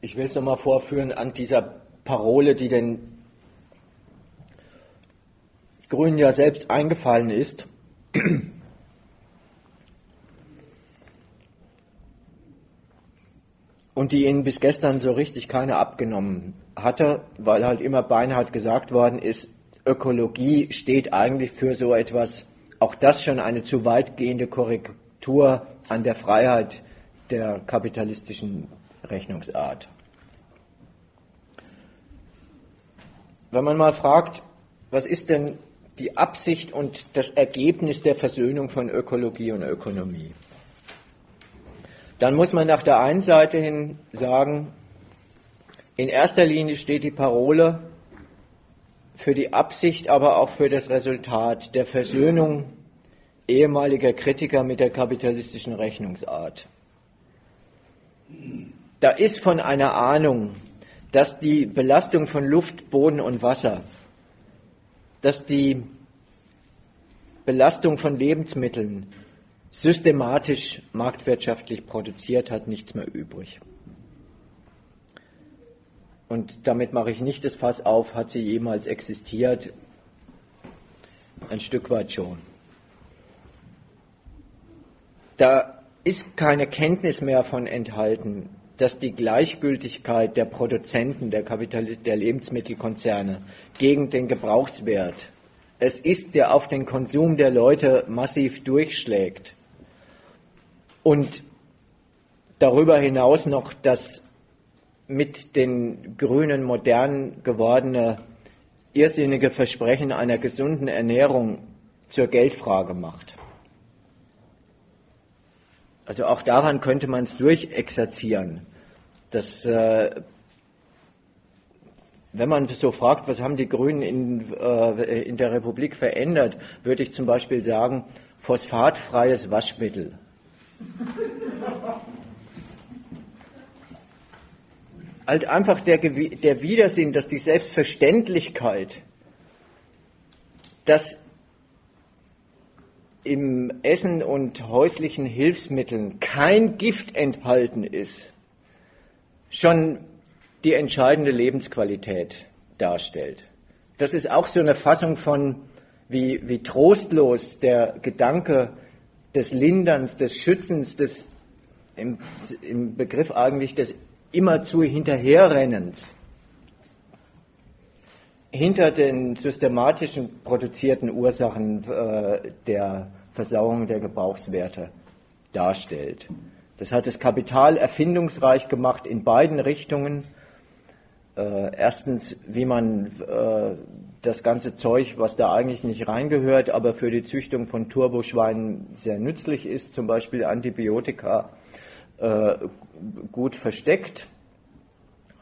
Ich will es nochmal vorführen an dieser Parole, die den Grünen ja selbst eingefallen ist. Und die ihnen bis gestern so richtig keiner abgenommen hatte, weil halt immer beinhart gesagt worden ist, Ökologie steht eigentlich für so etwas, auch das schon eine zu weitgehende Korrektur an der Freiheit der kapitalistischen Rechnungsart. Wenn man mal fragt, was ist denn die Absicht und das Ergebnis der Versöhnung von Ökologie und Ökonomie, dann muss man nach der einen Seite hin sagen, in erster Linie steht die Parole für die Absicht, aber auch für das Resultat der Versöhnung ehemaliger Kritiker mit der kapitalistischen Rechnungsart. Da ist von einer Ahnung, dass die Belastung von Luft, Boden und Wasser, dass die Belastung von Lebensmitteln systematisch marktwirtschaftlich produziert hat, nichts mehr übrig. Und damit mache ich nicht das Fass auf, hat sie jemals existiert? Ein Stück weit schon. Da ist keine Kenntnis mehr von enthalten, dass die Gleichgültigkeit der Produzenten, der, Kapitalist der Lebensmittelkonzerne gegen den Gebrauchswert es ist, der auf den Konsum der Leute massiv durchschlägt. Und darüber hinaus noch das mit den Grünen modern gewordene irrsinnige Versprechen einer gesunden Ernährung zur Geldfrage macht. Also auch daran könnte man es durchexerzieren. Dass, äh, wenn man so fragt, was haben die Grünen in, äh, in der Republik verändert, würde ich zum Beispiel sagen, phosphatfreies Waschmittel. Halt einfach der, der Widersinn, dass die Selbstverständlichkeit, dass im Essen und häuslichen Hilfsmitteln kein Gift enthalten ist, schon die entscheidende Lebensqualität darstellt. Das ist auch so eine Fassung von, wie, wie trostlos der Gedanke des Linderns, des Schützens, des, im, im Begriff eigentlich des immerzu Hinterherrennens hinter den systematischen produzierten Ursachen äh, der Versauerung der Gebrauchswerte darstellt. Das hat das Kapital erfindungsreich gemacht in beiden Richtungen. Äh, erstens, wie man äh, das ganze Zeug, was da eigentlich nicht reingehört, aber für die Züchtung von Turboschweinen sehr nützlich ist, zum Beispiel Antibiotika, äh, gut versteckt.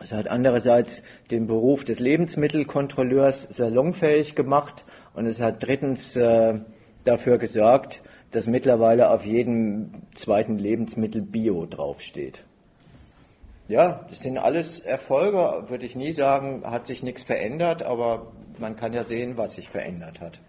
Es hat andererseits den Beruf des Lebensmittelkontrolleurs salonfähig gemacht und es hat drittens äh, dafür gesorgt, dass mittlerweile auf jedem zweiten Lebensmittel Bio draufsteht. Ja, das sind alles Erfolge, würde ich nie sagen, hat sich nichts verändert, aber man kann ja sehen, was sich verändert hat.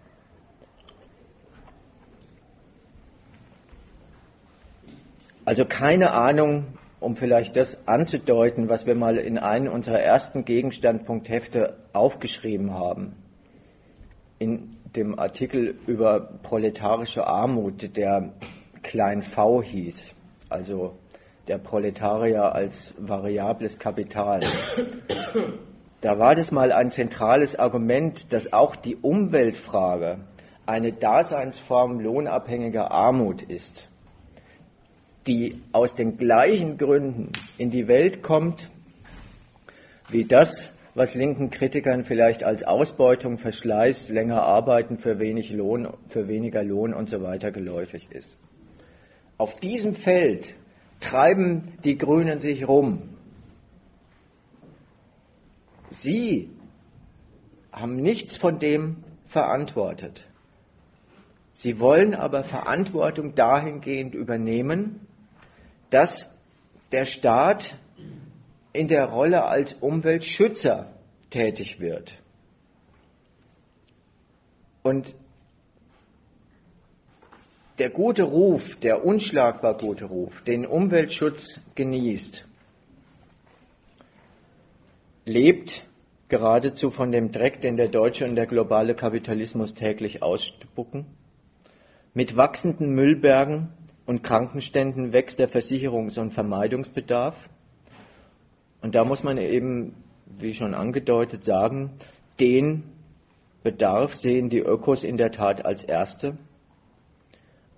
Also keine Ahnung, um vielleicht das anzudeuten, was wir mal in einem unserer ersten Gegenstandpunkthefte aufgeschrieben haben. In dem Artikel über proletarische Armut, der Klein V hieß, also der Proletarier als variables Kapital. Da war das mal ein zentrales Argument, dass auch die Umweltfrage eine Daseinsform lohnabhängiger Armut ist, die aus den gleichen Gründen in die Welt kommt, wie das, was linken Kritikern vielleicht als Ausbeutung, Verschleiß, länger arbeiten für wenig Lohn, für weniger Lohn und so weiter geläufig ist. Auf diesem Feld treiben die Grünen sich rum. Sie haben nichts von dem verantwortet. Sie wollen aber Verantwortung dahingehend übernehmen, dass der Staat in der Rolle als Umweltschützer tätig wird. Und der gute Ruf, der unschlagbar gute Ruf, den Umweltschutz genießt, lebt geradezu von dem Dreck, den der deutsche und der globale Kapitalismus täglich ausspucken. Mit wachsenden Müllbergen und Krankenständen wächst der Versicherungs- und Vermeidungsbedarf. Und da muss man eben, wie schon angedeutet, sagen, den Bedarf sehen die Ökos in der Tat als erste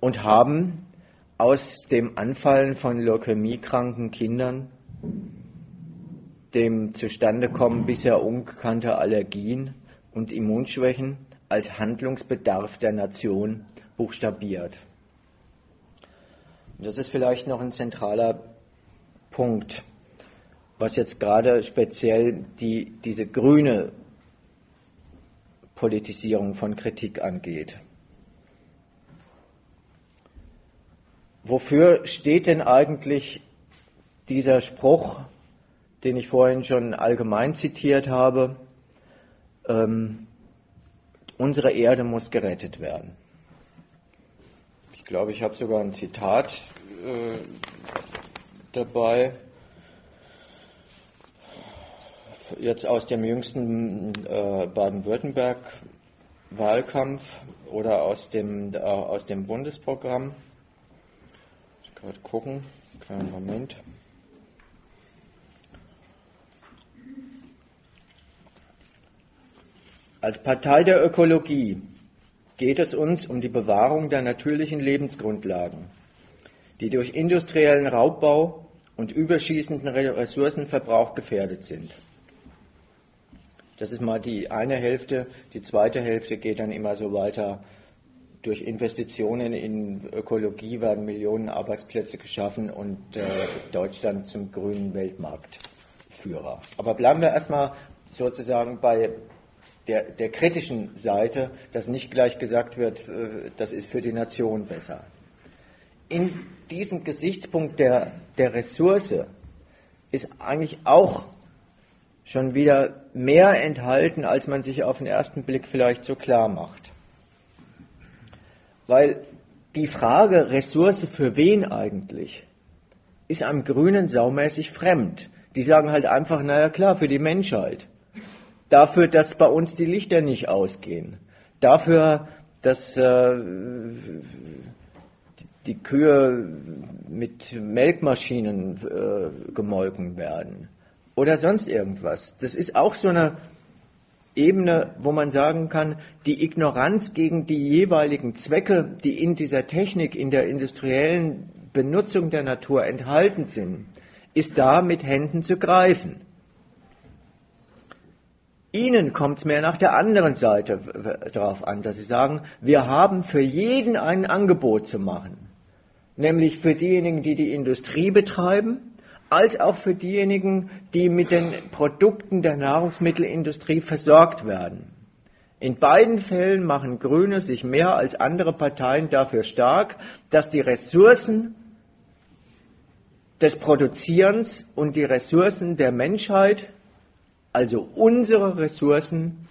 und haben aus dem Anfallen von leukämiekranken Kindern, dem Zustandekommen bisher ungekannter Allergien und Immunschwächen als Handlungsbedarf der Nation buchstabiert. Das ist vielleicht noch ein zentraler Punkt, was jetzt gerade speziell die, diese grüne Politisierung von Kritik angeht. Wofür steht denn eigentlich dieser Spruch, den ich vorhin schon allgemein zitiert habe? Ähm, unsere Erde muss gerettet werden. Ich glaube, ich habe sogar ein Zitat äh, dabei. jetzt aus dem jüngsten äh, Baden-Württemberg-Wahlkampf oder aus dem, äh, aus dem Bundesprogramm. Ich gerade gucken, kleinen Moment. Als Partei der Ökologie geht es uns um die Bewahrung der natürlichen Lebensgrundlagen, die durch industriellen Raubbau und überschießenden Ressourcenverbrauch gefährdet sind. Das ist mal die eine Hälfte. Die zweite Hälfte geht dann immer so weiter. Durch Investitionen in Ökologie werden Millionen Arbeitsplätze geschaffen und äh, Deutschland zum grünen Weltmarktführer. Aber bleiben wir erstmal sozusagen bei der, der kritischen Seite, dass nicht gleich gesagt wird, äh, das ist für die Nation besser. In diesem Gesichtspunkt der, der Ressource ist eigentlich auch schon wieder mehr enthalten, als man sich auf den ersten Blick vielleicht so klar macht. Weil die Frage Ressource für wen eigentlich ist einem Grünen saumäßig fremd. Die sagen halt einfach, naja klar, für die Menschheit. Dafür, dass bei uns die Lichter nicht ausgehen. Dafür, dass äh, die Kühe mit Melkmaschinen äh, gemolken werden oder sonst irgendwas. Das ist auch so eine Ebene, wo man sagen kann, die Ignoranz gegen die jeweiligen Zwecke, die in dieser Technik, in der industriellen Benutzung der Natur enthalten sind, ist da mit Händen zu greifen. Ihnen kommt es mehr nach der anderen Seite darauf an, dass Sie sagen, wir haben für jeden ein Angebot zu machen. Nämlich für diejenigen, die die Industrie betreiben, als auch für diejenigen, die mit den Produkten der Nahrungsmittelindustrie versorgt werden. In beiden Fällen machen Grüne sich mehr als andere Parteien dafür stark, dass die Ressourcen des Produzierens und die Ressourcen der Menschheit, also unsere Ressourcen,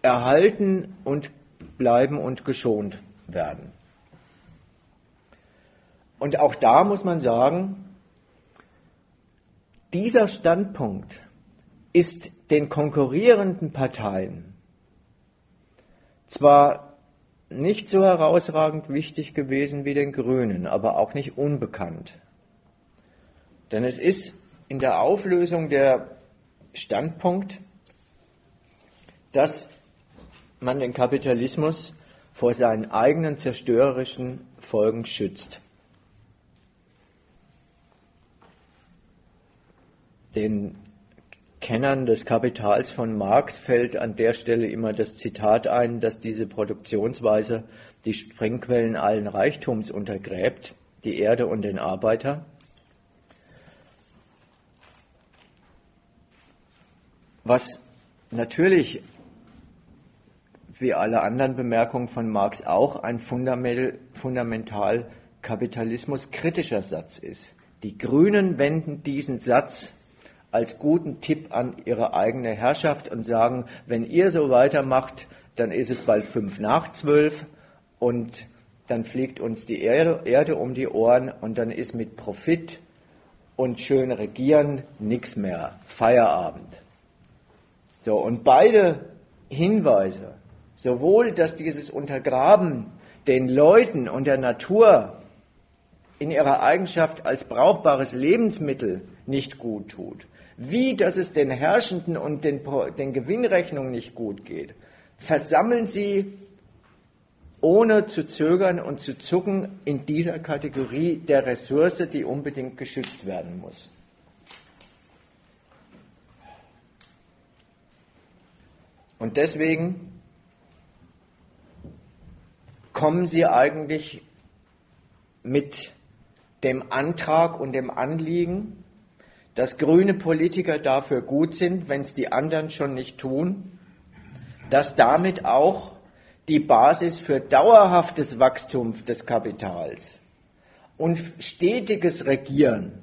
erhalten und bleiben und geschont werden. Und auch da muss man sagen, dieser Standpunkt ist den konkurrierenden Parteien zwar nicht so herausragend wichtig gewesen wie den Grünen, aber auch nicht unbekannt. Denn es ist in der Auflösung der Standpunkt, dass man den Kapitalismus vor seinen eigenen zerstörerischen Folgen schützt. Den Kennern des Kapitals von Marx fällt an der Stelle immer das Zitat ein, dass diese Produktionsweise die Sprengquellen allen Reichtums untergräbt, die Erde und den Arbeiter. Was natürlich wie alle anderen Bemerkungen von Marx auch ein fundamental kapitalismuskritischer Satz ist. Die Grünen wenden diesen Satz als guten Tipp an ihre eigene Herrschaft und sagen, wenn ihr so weitermacht, dann ist es bald fünf nach zwölf und dann fliegt uns die Erde, um die Ohren und dann ist mit Profit und schön regieren nichts mehr. Feierabend. So, und beide Hinweise, sowohl, dass dieses Untergraben den Leuten und der Natur in ihrer Eigenschaft als brauchbares Lebensmittel nicht gut tut, wie dass es den Herrschenden und den, den Gewinnrechnungen nicht gut geht, versammeln sie ohne zu zögern und zu zucken in dieser Kategorie der Ressource, die unbedingt geschützt werden muss. Und deswegen kommen Sie eigentlich mit dem Antrag und dem Anliegen, dass grüne Politiker dafür gut sind, wenn es die anderen schon nicht tun, dass damit auch die Basis für dauerhaftes Wachstum des Kapitals und stetiges Regieren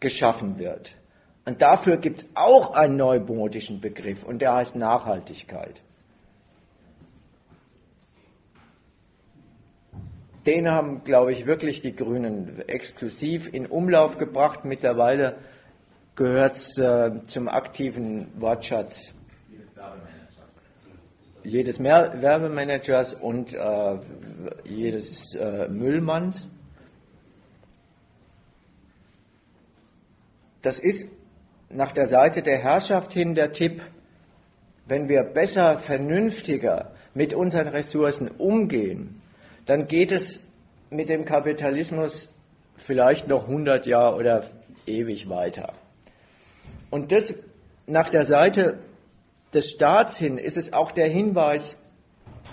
geschaffen wird. Und dafür gibt es auch einen neumodischen Begriff und der heißt Nachhaltigkeit. Den haben, glaube ich, wirklich die Grünen exklusiv in Umlauf gebracht. Mittlerweile gehört es äh, zum aktiven Wortschatz jedes Werbemanagers und äh, jedes äh, Müllmanns. Das ist nach der Seite der Herrschaft hin der Tipp, wenn wir besser, vernünftiger mit unseren Ressourcen umgehen, dann geht es mit dem Kapitalismus vielleicht noch 100 Jahre oder ewig weiter. Und das nach der Seite des Staats hin ist es auch der Hinweis,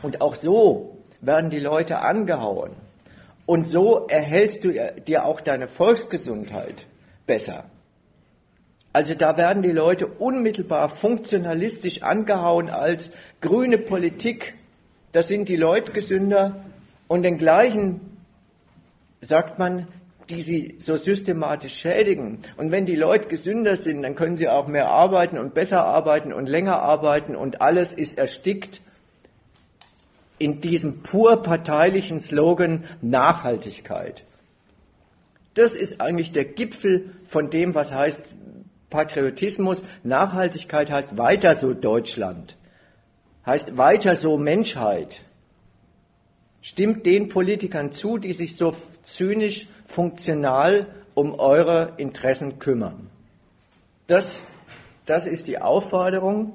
und auch so werden die Leute angehauen. Und so erhältst du dir auch deine Volksgesundheit besser. Also da werden die Leute unmittelbar funktionalistisch angehauen als grüne Politik. Das sind die Leute gesünder. Und den gleichen sagt man, die sie so systematisch schädigen. Und wenn die Leute gesünder sind, dann können sie auch mehr arbeiten und besser arbeiten und länger arbeiten und alles ist erstickt in diesem pur parteilichen Slogan Nachhaltigkeit. Das ist eigentlich der Gipfel von dem, was heißt Patriotismus. Nachhaltigkeit heißt weiter so Deutschland, heißt weiter so Menschheit. Stimmt den Politikern zu, die sich so zynisch funktional um eure Interessen kümmern. Das, das ist die Aufforderung,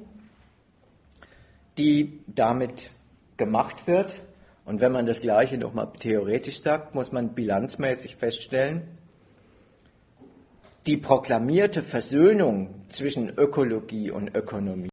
die damit gemacht wird. Und wenn man das Gleiche nochmal theoretisch sagt, muss man bilanzmäßig feststellen, die proklamierte Versöhnung zwischen Ökologie und Ökonomie